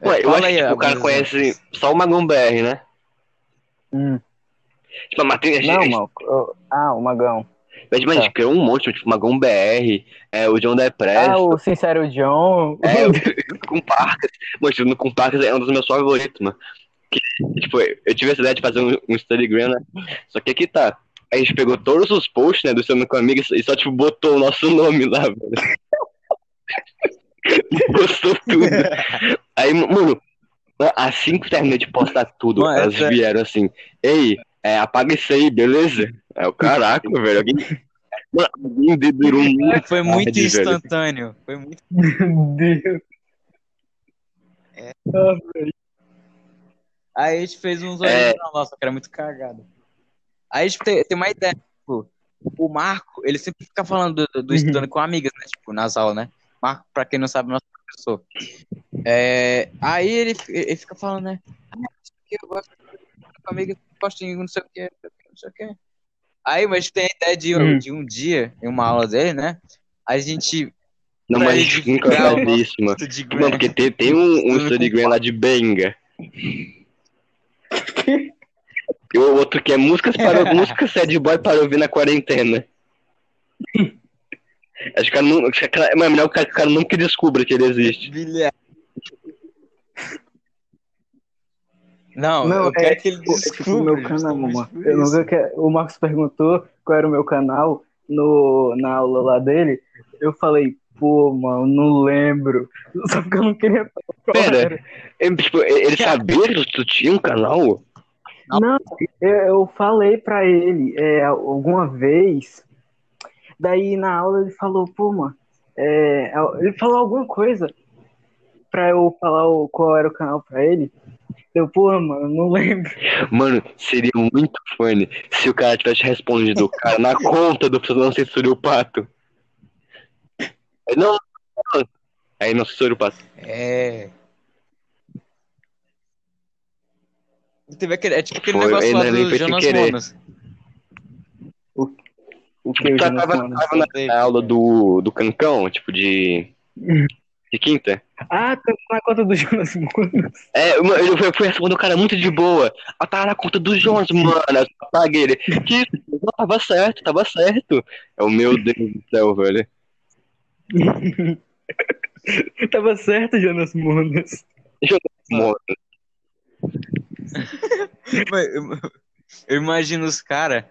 Ué, eu acho aí, que tipo, o cara alguns conhece só o Magão BR, né? Hum. Tipo, mas a Não, gente, mal. Ah, o Magão. mas, tipo, a gente tá. criou um monte, tipo, Magão BR, é, o John Depressa, Ah, o Sincero John. é, *laughs* o *laughs* com Parcas. Mano, tipo, no com Parcas é um dos meus favoritos, mano. Que, tipo, eu tive essa ideia de fazer um, um Instagram, né? Só que aqui tá. A gente pegou todos os posts, né, do Sendo com Amigas e só, tipo, botou o nosso *laughs* nome lá, velho. Postou tudo. Aí, mano, assim que terminei de postar tudo, Mano, elas essa- vieram assim, ei, é, apaga isso aí, beleza? É o caraca, velho. Alguém, mano, alguém dedurou muito. Foi muito tarde, velho. instantâneo. Foi muito. Meu Deus. É. Ah, Aí a gente fez uns É. original, nossa, que era muito cagado. Aí a gente tem, tem uma ideia, tipo, o Marco, ele sempre fica falando do, do Uhum. estudando com amigas, né? Tipo, nas aulas, né? Marco, pra quem não sabe, é nosso professor. É, aí ele, ele fica falando, né? Ah, não sei o que, eu gosto de estudar com amigas, gosto de não sei o que, não sei o que. Aí, mas tem a ideia de, Uhum. de um dia, em uma aula dele, né? a gente. Não, mas a ele gente nunca divulgar faz o isso, mano. nosso de Mano, Graham. porque tem, tem um, um lá de Benga. E o outro que é músicas para *laughs* música sad boy para ouvir na quarentena. *laughs* Acho que o cara não, é melhor que o cara, nunca descubra que ele existe. Bilhar. Não, Não, eu quero é que ele tipo, é tipo descubra. o meu canal, por Eu não isso. sei o que é- O Marcos perguntou qual era o meu canal no, na aula lá dele. Eu falei, pô, mano, não lembro. *laughs* Só porque eu não queria falar Pera. era. Ele, tipo, ele sabia que tu tinha um canal? Não, eu, eu falei pra ele é, alguma vez. Daí na aula ele falou, pô, mano, é, ele falou alguma coisa pra eu falar o, qual era o canal pra ele. Eu, pô, mano, não lembro. Mano, seria muito funny se o cara tivesse respondido o cara na conta do não censure o pato. Não, não. Aí não censure o pato. É. Teve aquele, é tipo aquele Foi, negócio lá ainda nem do Jonas querer. Monas. O que eu Tá, já tava, não tava na, na aula do, do Cancão, tipo de. De quinta. Ah, tá na conta do Jonas Monas. É, mano, ele foi, foi responder o cara muito de boa. Ah, tá na conta do Jones, mano. Eu ele. Que isso? Não, tava certo, tava certo. É o meu Deus do céu, velho. *laughs* Tava certo, Jonas Monas. Mano, Mas *laughs* Eu, eu imagino os caras,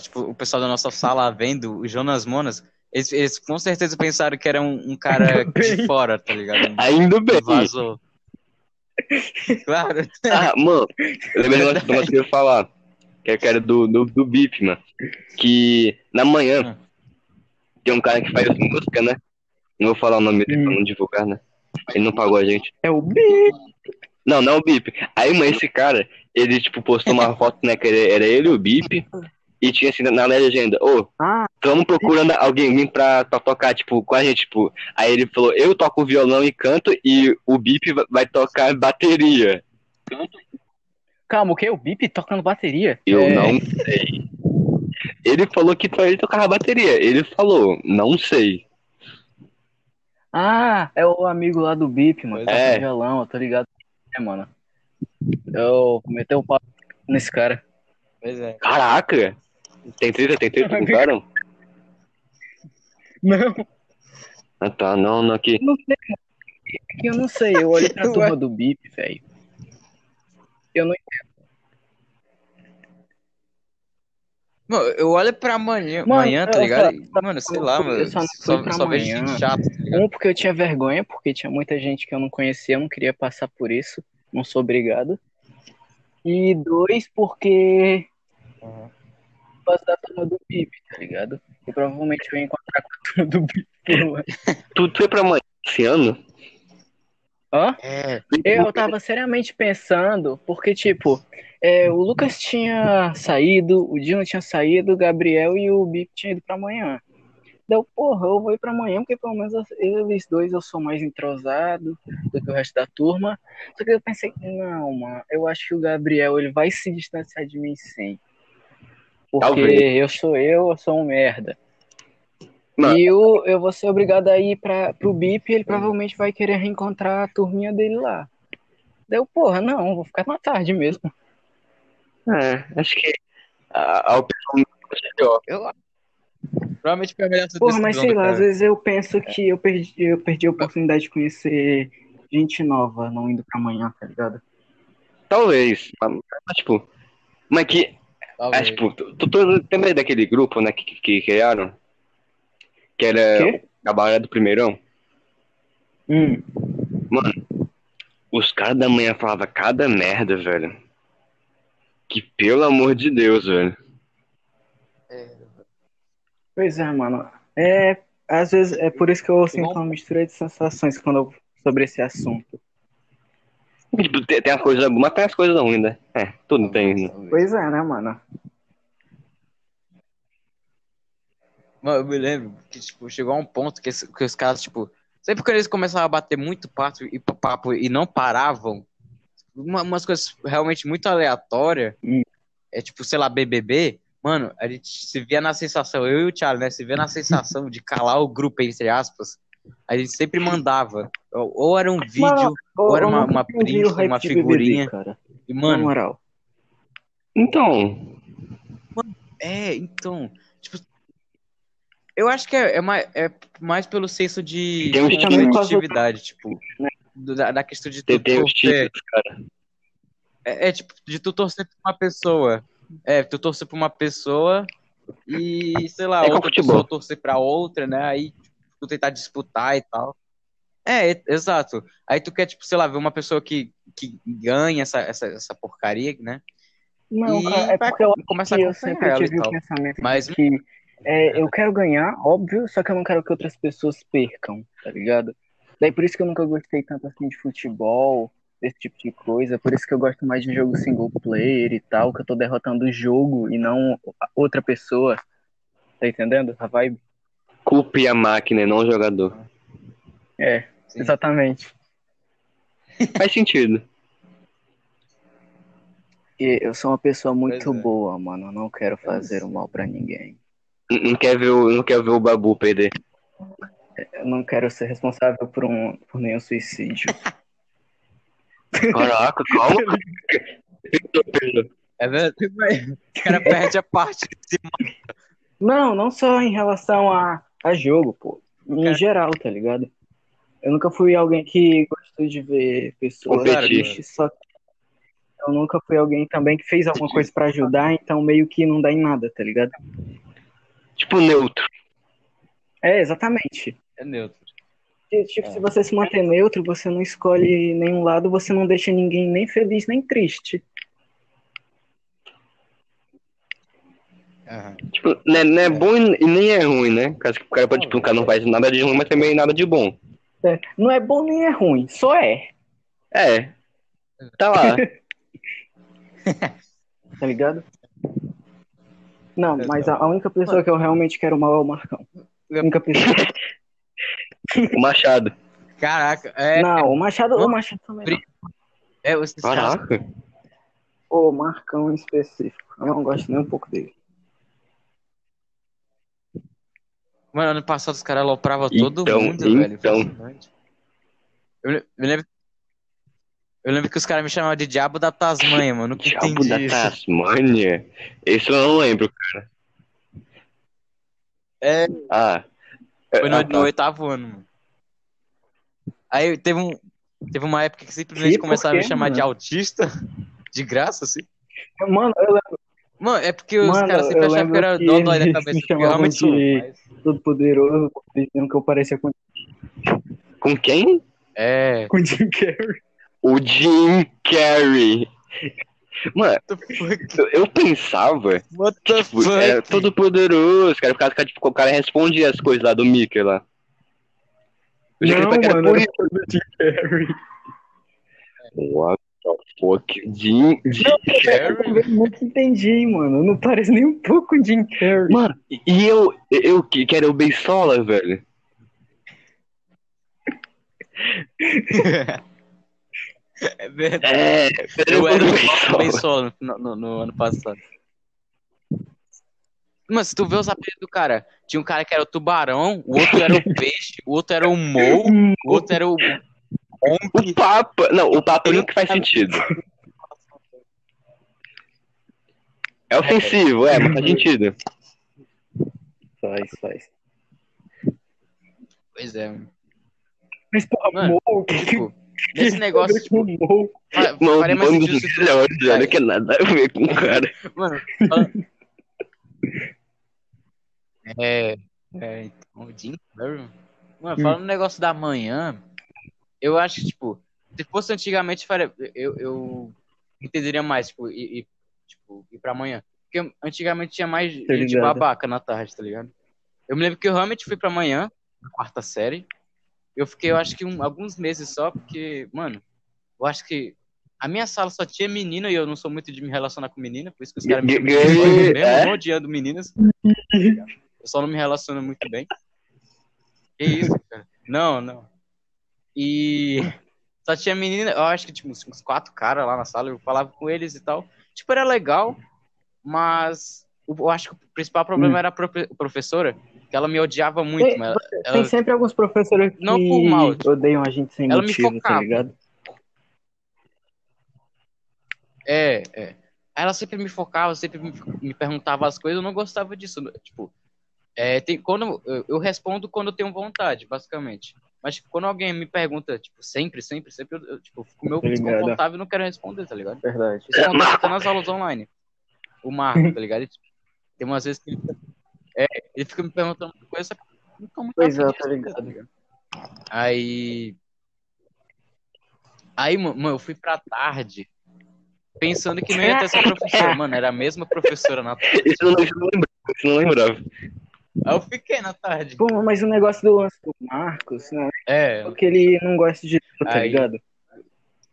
tipo, o pessoal da nossa sala vendo o Jonas Monas, eles, eles com certeza pensaram que era um, um cara de fora, tá ligado? *laughs* ainda bem. Vazou. Claro. *laughs* Ah, mano, eu lembrei do negócio- que eu ia falar. Que que era do, do, do BIP, mano. Que na manhã tem um cara que faz música, né? Não vou falar o nome dele pra não divulgar, né? Ele não pagou a gente. É o B. Não, não é o Bip. Aí, mano, esse cara, ele, tipo, postou uma foto, né? Que era, era ele e o Bip. E tinha assim na legenda, ô, Ah, estamos procurando alguém vir pra, pra tocar, tipo, com a gente, tipo. Aí ele falou, eu toco violão e canto, e o Bip va- vai tocar bateria. calma, o que? O Bip tocando bateria? Eu É, não sei. Ele falou que pra ele tocava bateria. Ele falou, não sei. Ah, é o amigo lá do Bip, mano. É. violão, eu tô ligado. É, mano. Eu meteu o pau nesse cara. Pois é. Caraca! Tem treta, tem treta com o cara? Não, Ah tá, não, não aqui. não sei. É Eu não sei, eu olhei pra *laughs* turma do Bip, velho. Eu não Mano, eu olho pra amanhã, Mano, amanhã, tá ligado? só- Mano, sei lá, mano. só Só, só vejo gente chato, tá ligado? Um, porque eu tinha vergonha, porque tinha muita gente que eu não conhecia, eu não queria passar por isso, não sou obrigado. E dois, porque Uhum. por causa da turma do BIP, tá ligado? E provavelmente eu ia encontrar com a turma do lá. *laughs* Tu, tu foi pra amanhã esse ano? Hã? É. Eu tava seriamente pensando, porque, tipo, é, o Lucas tinha saído, o Dino tinha saído, o Gabriel e o BIP tinham ido pra amanhã. Deu, porra, eu vou ir pra amanhã, porque pelo menos eles dois eu sou mais entrosado do que o resto da turma. Só que eu pensei, não, mano, eu acho que o Gabriel ele vai se distanciar de mim sim. Porque Talvez. eu sou eu, eu sou um merda. Não. E eu, eu vou ser obrigado a ir pra, pro BIP e ele provavelmente vai querer reencontrar a turminha dele lá. Deu, porra, não, vou ficar na tarde mesmo. É, acho que a, a opção é melhor. Eu... Provavelmente foi a melhor Porra, mas sei lá, cara. às vezes eu penso que eu perdi, eu perdi a oportunidade de conhecer gente nova não indo pra amanhã, tá ligado? Talvez. Mas, mas, tipo. Mas que. É, Talvez. tipo, tu, tu, tu lembra daquele grupo, né, que, que, que criaram? Que era Quê? a barra do primeirão? Hum. Os caras da manhã falavam cada merda, velho. Que pelo amor de Deus, velho. Pois é, mano. É, às vezes é por isso que eu sinto uma mistura de sensações quando eu, sobre esse assunto. Tipo, tem, tem as coisas boas, mas tem as coisas ruins, né? É, tudo tem. né? Pois é, né, mano? Mano, eu me lembro que, tipo, chegou a um ponto que, esse- que os caras, tipo, sempre quando eles começavam a bater muito papo e papo e não paravam, uma- umas coisas realmente muito aleatórias, Hum. é tipo, sei lá, BBB, Mano, a gente se via na sensação, eu e o Thiago, né? Se via na sensação de calar o grupo, entre aspas. A gente sempre mandava. Ou, era um vídeo, Mano, ou era uma, uma print, uma de BBB, figurinha. cara. E, Na mano, moral. Então, é, então. Tipo, eu acho que é, é mais, é mais pelo senso de competitividade, tipo. do- Da, da questão de tu torcer. É, é, tipo, de tu torcer pra uma pessoa. É, tu torcer pra uma pessoa e, sei lá, É outra futebol. pessoa torcer pra outra, né? Aí tu tentar disputar e tal. É, é, exato. Aí tu quer, tipo, sei lá, ver uma pessoa que, que ganha essa, essa, essa porcaria, né? Não, E é vai porque eu começar que a eu sempre tive o pensamento Mas- que é, eu quero ganhar, óbvio, só que eu não quero que outras pessoas percam, tá ligado? Daí por isso que eu nunca gostei tanto assim de futebol, desse tipo de coisa, por isso que eu gosto mais de jogo single player e tal, que eu tô derrotando o jogo e não outra pessoa. Tá entendendo a vibe? Culpe a máquina, e não o jogador. É, Sim. exatamente. Faz sentido. E eu sou uma pessoa muito é. boa, mano. Eu não quero fazer o mal pra ninguém. Não não quer ver o, não quer ver o Babu perder. Eu não quero ser responsável por um por nenhum suicídio. *laughs* Caraca, calma. Pedro. É verdade. O cara perde a parte de cima. Não, não só em relação a, a jogo, pô. Em Cara- geral, tá ligado? Eu nunca fui alguém que gostou de ver pessoas Competir. tristes, só que eu nunca fui alguém também que fez alguma coisa pra ajudar, então meio que não dá em nada, tá ligado? Tipo neutro. É, exatamente. É neutro. E, Tipo, se você se manter neutro, você não escolhe nenhum lado, você não deixa ninguém nem feliz nem triste. Aham. Tipo, não é, não é bom e nem é ruim, né? Caso que o cara pode, tipo, o cara não faz nada de ruim, mas também nada de bom. É, não é bom nem é ruim, só é, É. Tá lá. *laughs* *laughs* tá ligado? Não, mas a, a única pessoa que eu realmente quero mal é o Marcão. A única pessoa. *laughs* O Machado. Caraca, é, Não, o Machado, o Machado também não. é os Caraca. O Marcão em específico. Eu não gosto nem um pouco dele. Mano, ano passado os caras alopravam Então, todo mundo, velho. então. Impressionante. Eu, eu lembro. Eu lembro que os caras me chamavam de Diabo da Tasmanha, mano. Nunca Diabo entendi da isso. Tasmânia. Esse eu não lembro, cara. É, Ah. Foi no, Ah, no tá. oitavo ano, mano. Aí teve um. Teve uma época que simplesmente Que? Começaram a me chamar mano? de autista. *laughs* De graça, assim. Mano, eu lembro Mano, é porque os Mano, caras sempre achavam que era dó dói da cabeça. me chamavam sou. de- mas- todo poderoso, dizendo que eu parecia com, Com quem? É. com o Jim Carrey. O Jim Carrey. Mano, What the fuck? eu, pensava, What the tipo, fuck? era todo poderoso, cara, causa que tipo, o cara respondia as coisas lá do Mickey lá. Eu já Não, que mano, por era do Jim Carrey. isso. What the fuck? Jim, Jim Carrey? Eu nunca entendi, mano. Não parece nem um pouco o Jim Carrey. Mano, e eu, eu que que era o Beisola, velho. *laughs* é verdade. É, Eu era bem solo no, no- no ano passado. Mas se tu vê os apelidos do cara, tinha um cara que era o tubarão, o outro era o peixe, o outro era o mou, o outro era o O Papa. Não, o Papa nunca faz sentido. É ofensivo, é, mas faz sentido. Faz, faz. Pois é. Mas, porra, Mano, Mo, que Tipo, nesse *laughs* negócio, tipo, Mano, faria mais sentido se tu... melhores, velho, que nada a ver com o cara. Mano, fala- *laughs* é, é, então, o Jim Carrey. Mano, falando no negócio da manhã, eu acho que, tipo, se fosse antigamente, faria- eu, eu entenderia mais, tipo, ir, ir, tipo, ir pra manhã. Porque antigamente tinha mais gente ligado. babaca na tarde, tá ligado? Eu me lembro que eu realmente fui pra manhã, na quarta série. Eu fiquei, eu acho que um- alguns meses só, porque, mano, eu acho que a minha sala só tinha menina e eu não sou muito de me relacionar com menina, por isso que os caras me chamam mesmo é? não odiando meninas. Eu só não me relaciono muito bem. Que isso, cara? Não, não. E só tinha menina, eu acho que tipo, uns quatro caras lá na sala, eu falava com eles e tal. Tipo, era legal, mas eu acho que o principal problema Hum. era a profe- professora, que ela me odiava muito, mas ela, tem sempre alguns professores que Não por mal, tipo, odeiam a gente sem ela me motivo, tá focava. ligado? É, é. Ela sempre me focava, sempre me, me perguntava as coisas, eu não gostava disso. Tipo, é, tem, quando eu, eu respondo quando eu tenho vontade, basicamente. Mas tipo, quando alguém me pergunta, tipo, sempre, sempre, sempre, eu, eu, tipo, fico meio ligado. desconfortável e não quero responder, tá ligado? Verdade. Isso acontece até nas aulas online. O Marco, tá ligado? Ele, tipo, Tem umas vezes que ele, é, ele fica me perguntando coisa, só que não tô muito Pois é, tá ligado. Aí. Aí, ma- mano, eu fui pra tarde pensando que não ia ter essa professora. Mano, era a mesma professora na tarde. Isso eu não, isso eu não lembrava. Isso eu não lembrava. Aí eu fiquei na tarde. Pô, mas o negócio do lance do Marcos, né? É, É que ele não gosta de tá Aí- ligado?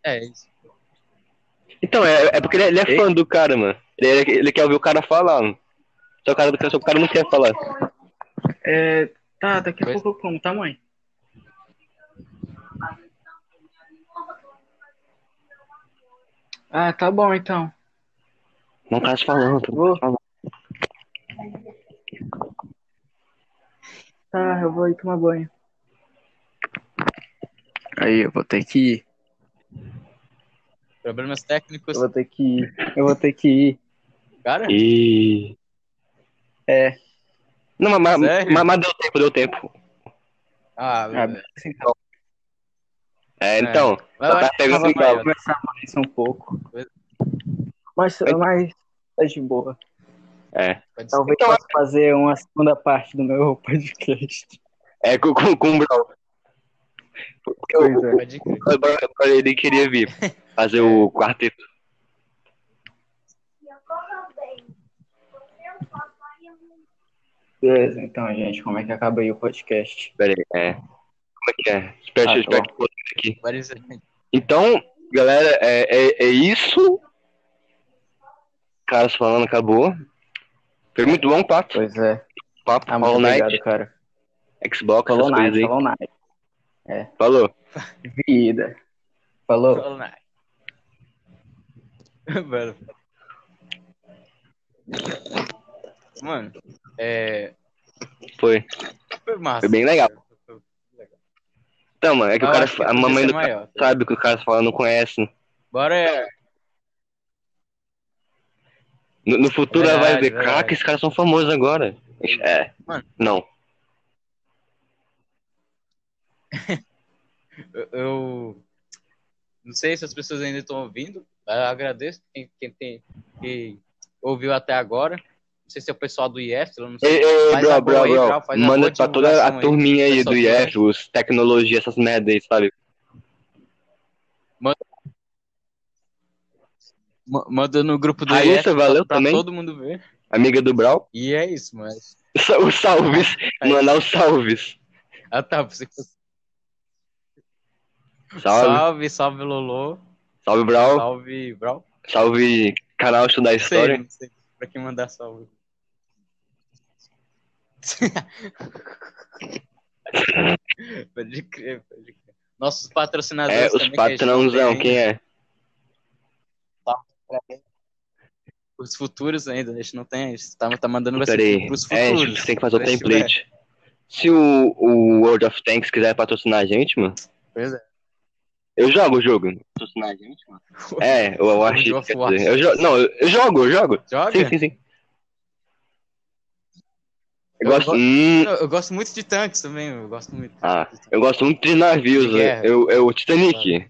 é isso. Então, é, é porque ele é, ele é fã do cara, mano. Ele, ele quer ouvir o cara falar, mano. Só o cara, só o cara não quer falar. É, tá, daqui a pouco eu como, tá, mãe? Ah, tá bom então. Não tá se falando, tá Vou. falando. Tá, eu vou ir tomar banho. Aí, eu vou ter que ir. Problemas técnicos. Eu vou ter que ir. Eu vou ter que ir. Cara, E. É. Não, mas, mas, mas, deu tempo, deu tempo. ah, Ah, velho. beleza, então. É, então. Mas eu tá pegando legal. maior. conversar mais um pouco. Mas, mas tá de boa. É. Talvez Então, possa fazer uma segunda parte do meu podcast. É com, com, com o Brau. Porque Pois o, é. O- o- ele queria vir fazer o quarteto. Beleza, então, gente, como é que acaba aí o podcast? Pera aí, é. Como é que é? Espera, Ah, eu tá aqui. Então, galera, é, é, é isso. Caras falando, acabou. Foi muito bom o papo. Pois é. Papo, Ah, muito All Night, obrigado, cara. Xbox, Falou night, aí. falou night. Falou. Vida. Falou. Né? *laughs* Mano. Mano, é. Foi. Foi massa. Foi bem legal. Então, mano, é que o cara, que a mamãe do cara maior, tá sabe o que o cara fala, não conhece. Bora é. No, no futuro ela vai Verdade, ver, verdade. caraca, esses caras são famosos agora. É. Mano. Não. *laughs* Eu, eu não sei se as pessoas ainda estão ouvindo. Agradeço quem, quem tem quem ouviu até agora. Não sei se é o pessoal do IF, eu não sei. Ei, ei, bro, bro, aí, bro. Faz Manda pra toda a divulgação aí. turminha aí do IF, os tecnologia, essas merda aí, sabe? Ma- Manda no grupo do Raíssa, IF pra- valeu pra também. todo mundo ver. Amiga do Brau. E é isso, mas. Os salves. *laughs* Mandar os salves. Ah tá, você Salve. Salve, Salve, salve Lolo. Brau. Salve, Brau. Salve, canal Estudar Sei, História. não sei pra quem mandar salve. *laughs* pode crer, pode crer. Nossos patrocinadores É, os que patrãozão, tem quem é? ainda. Os futuros ainda, a gente não tem, a gente tá, tá mandando Pera aí. pros É, futuros. a gente tem que fazer o tiver. template. Se o, o World of Tanks quiser patrocinar a gente, mano, Pois é. eu jogo o jogo. Patrocinar a gente, mano? *laughs* É, eu, eu acho. Eu não, eu jogo, eu jogo. Joga? Sim, sim, sim. Eu, Eu gosto. go- Hum, Eu, gosto muito de tanques também, eu gosto muito. Ah, eu gosto muito de navios. Guerra. Eu, eu, Titanic.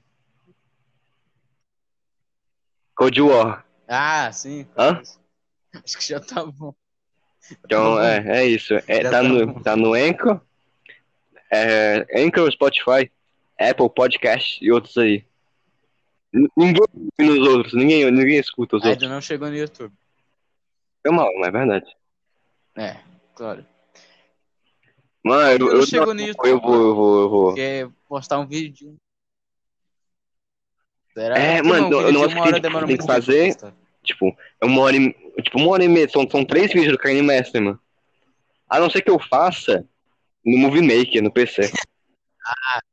Cold War. Ah, sim. Hã? Acho que já tá bom. Então, Tá é, é isso. É, tá, tá no, bom. tá no Anchor. É, Anchor, Spotify, Apple Podcast e outros aí. Ninguém nos outros, ninguém, ninguém escuta os Ainda outros. não chegou no YouTube. É mal, não é verdade. É, claro. Mano, eu, Não eu, eu, no YouTube, eu vou, eu vou, eu vou. Porque postar um vídeo de um. Será? É, Porque mano, não, um eu não acho uma que hora tem- que fazer. Tipo, é uma hora e, tipo, uma hora e meia. São, são três vídeos do Kanye Master, mano. A não ser que eu faça no Movie Maker, no PC. *laughs*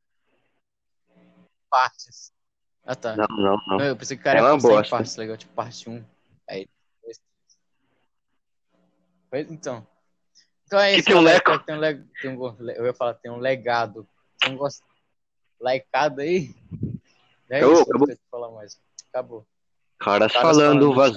Partes. Ah, tá. Não, não, não. Eu pensei que o cara É ia uma bosta. partes, legal, tipo parte 1. Aí. Pois então. Então é Que isso. tem um leco. Tem um le... tem um Eu ia falar, tem um legado. Tem um gost... Laicado aí. É Acabou, isso, acabou. não que falar mais. Acabou. Caras Caras falando, falando. vazou.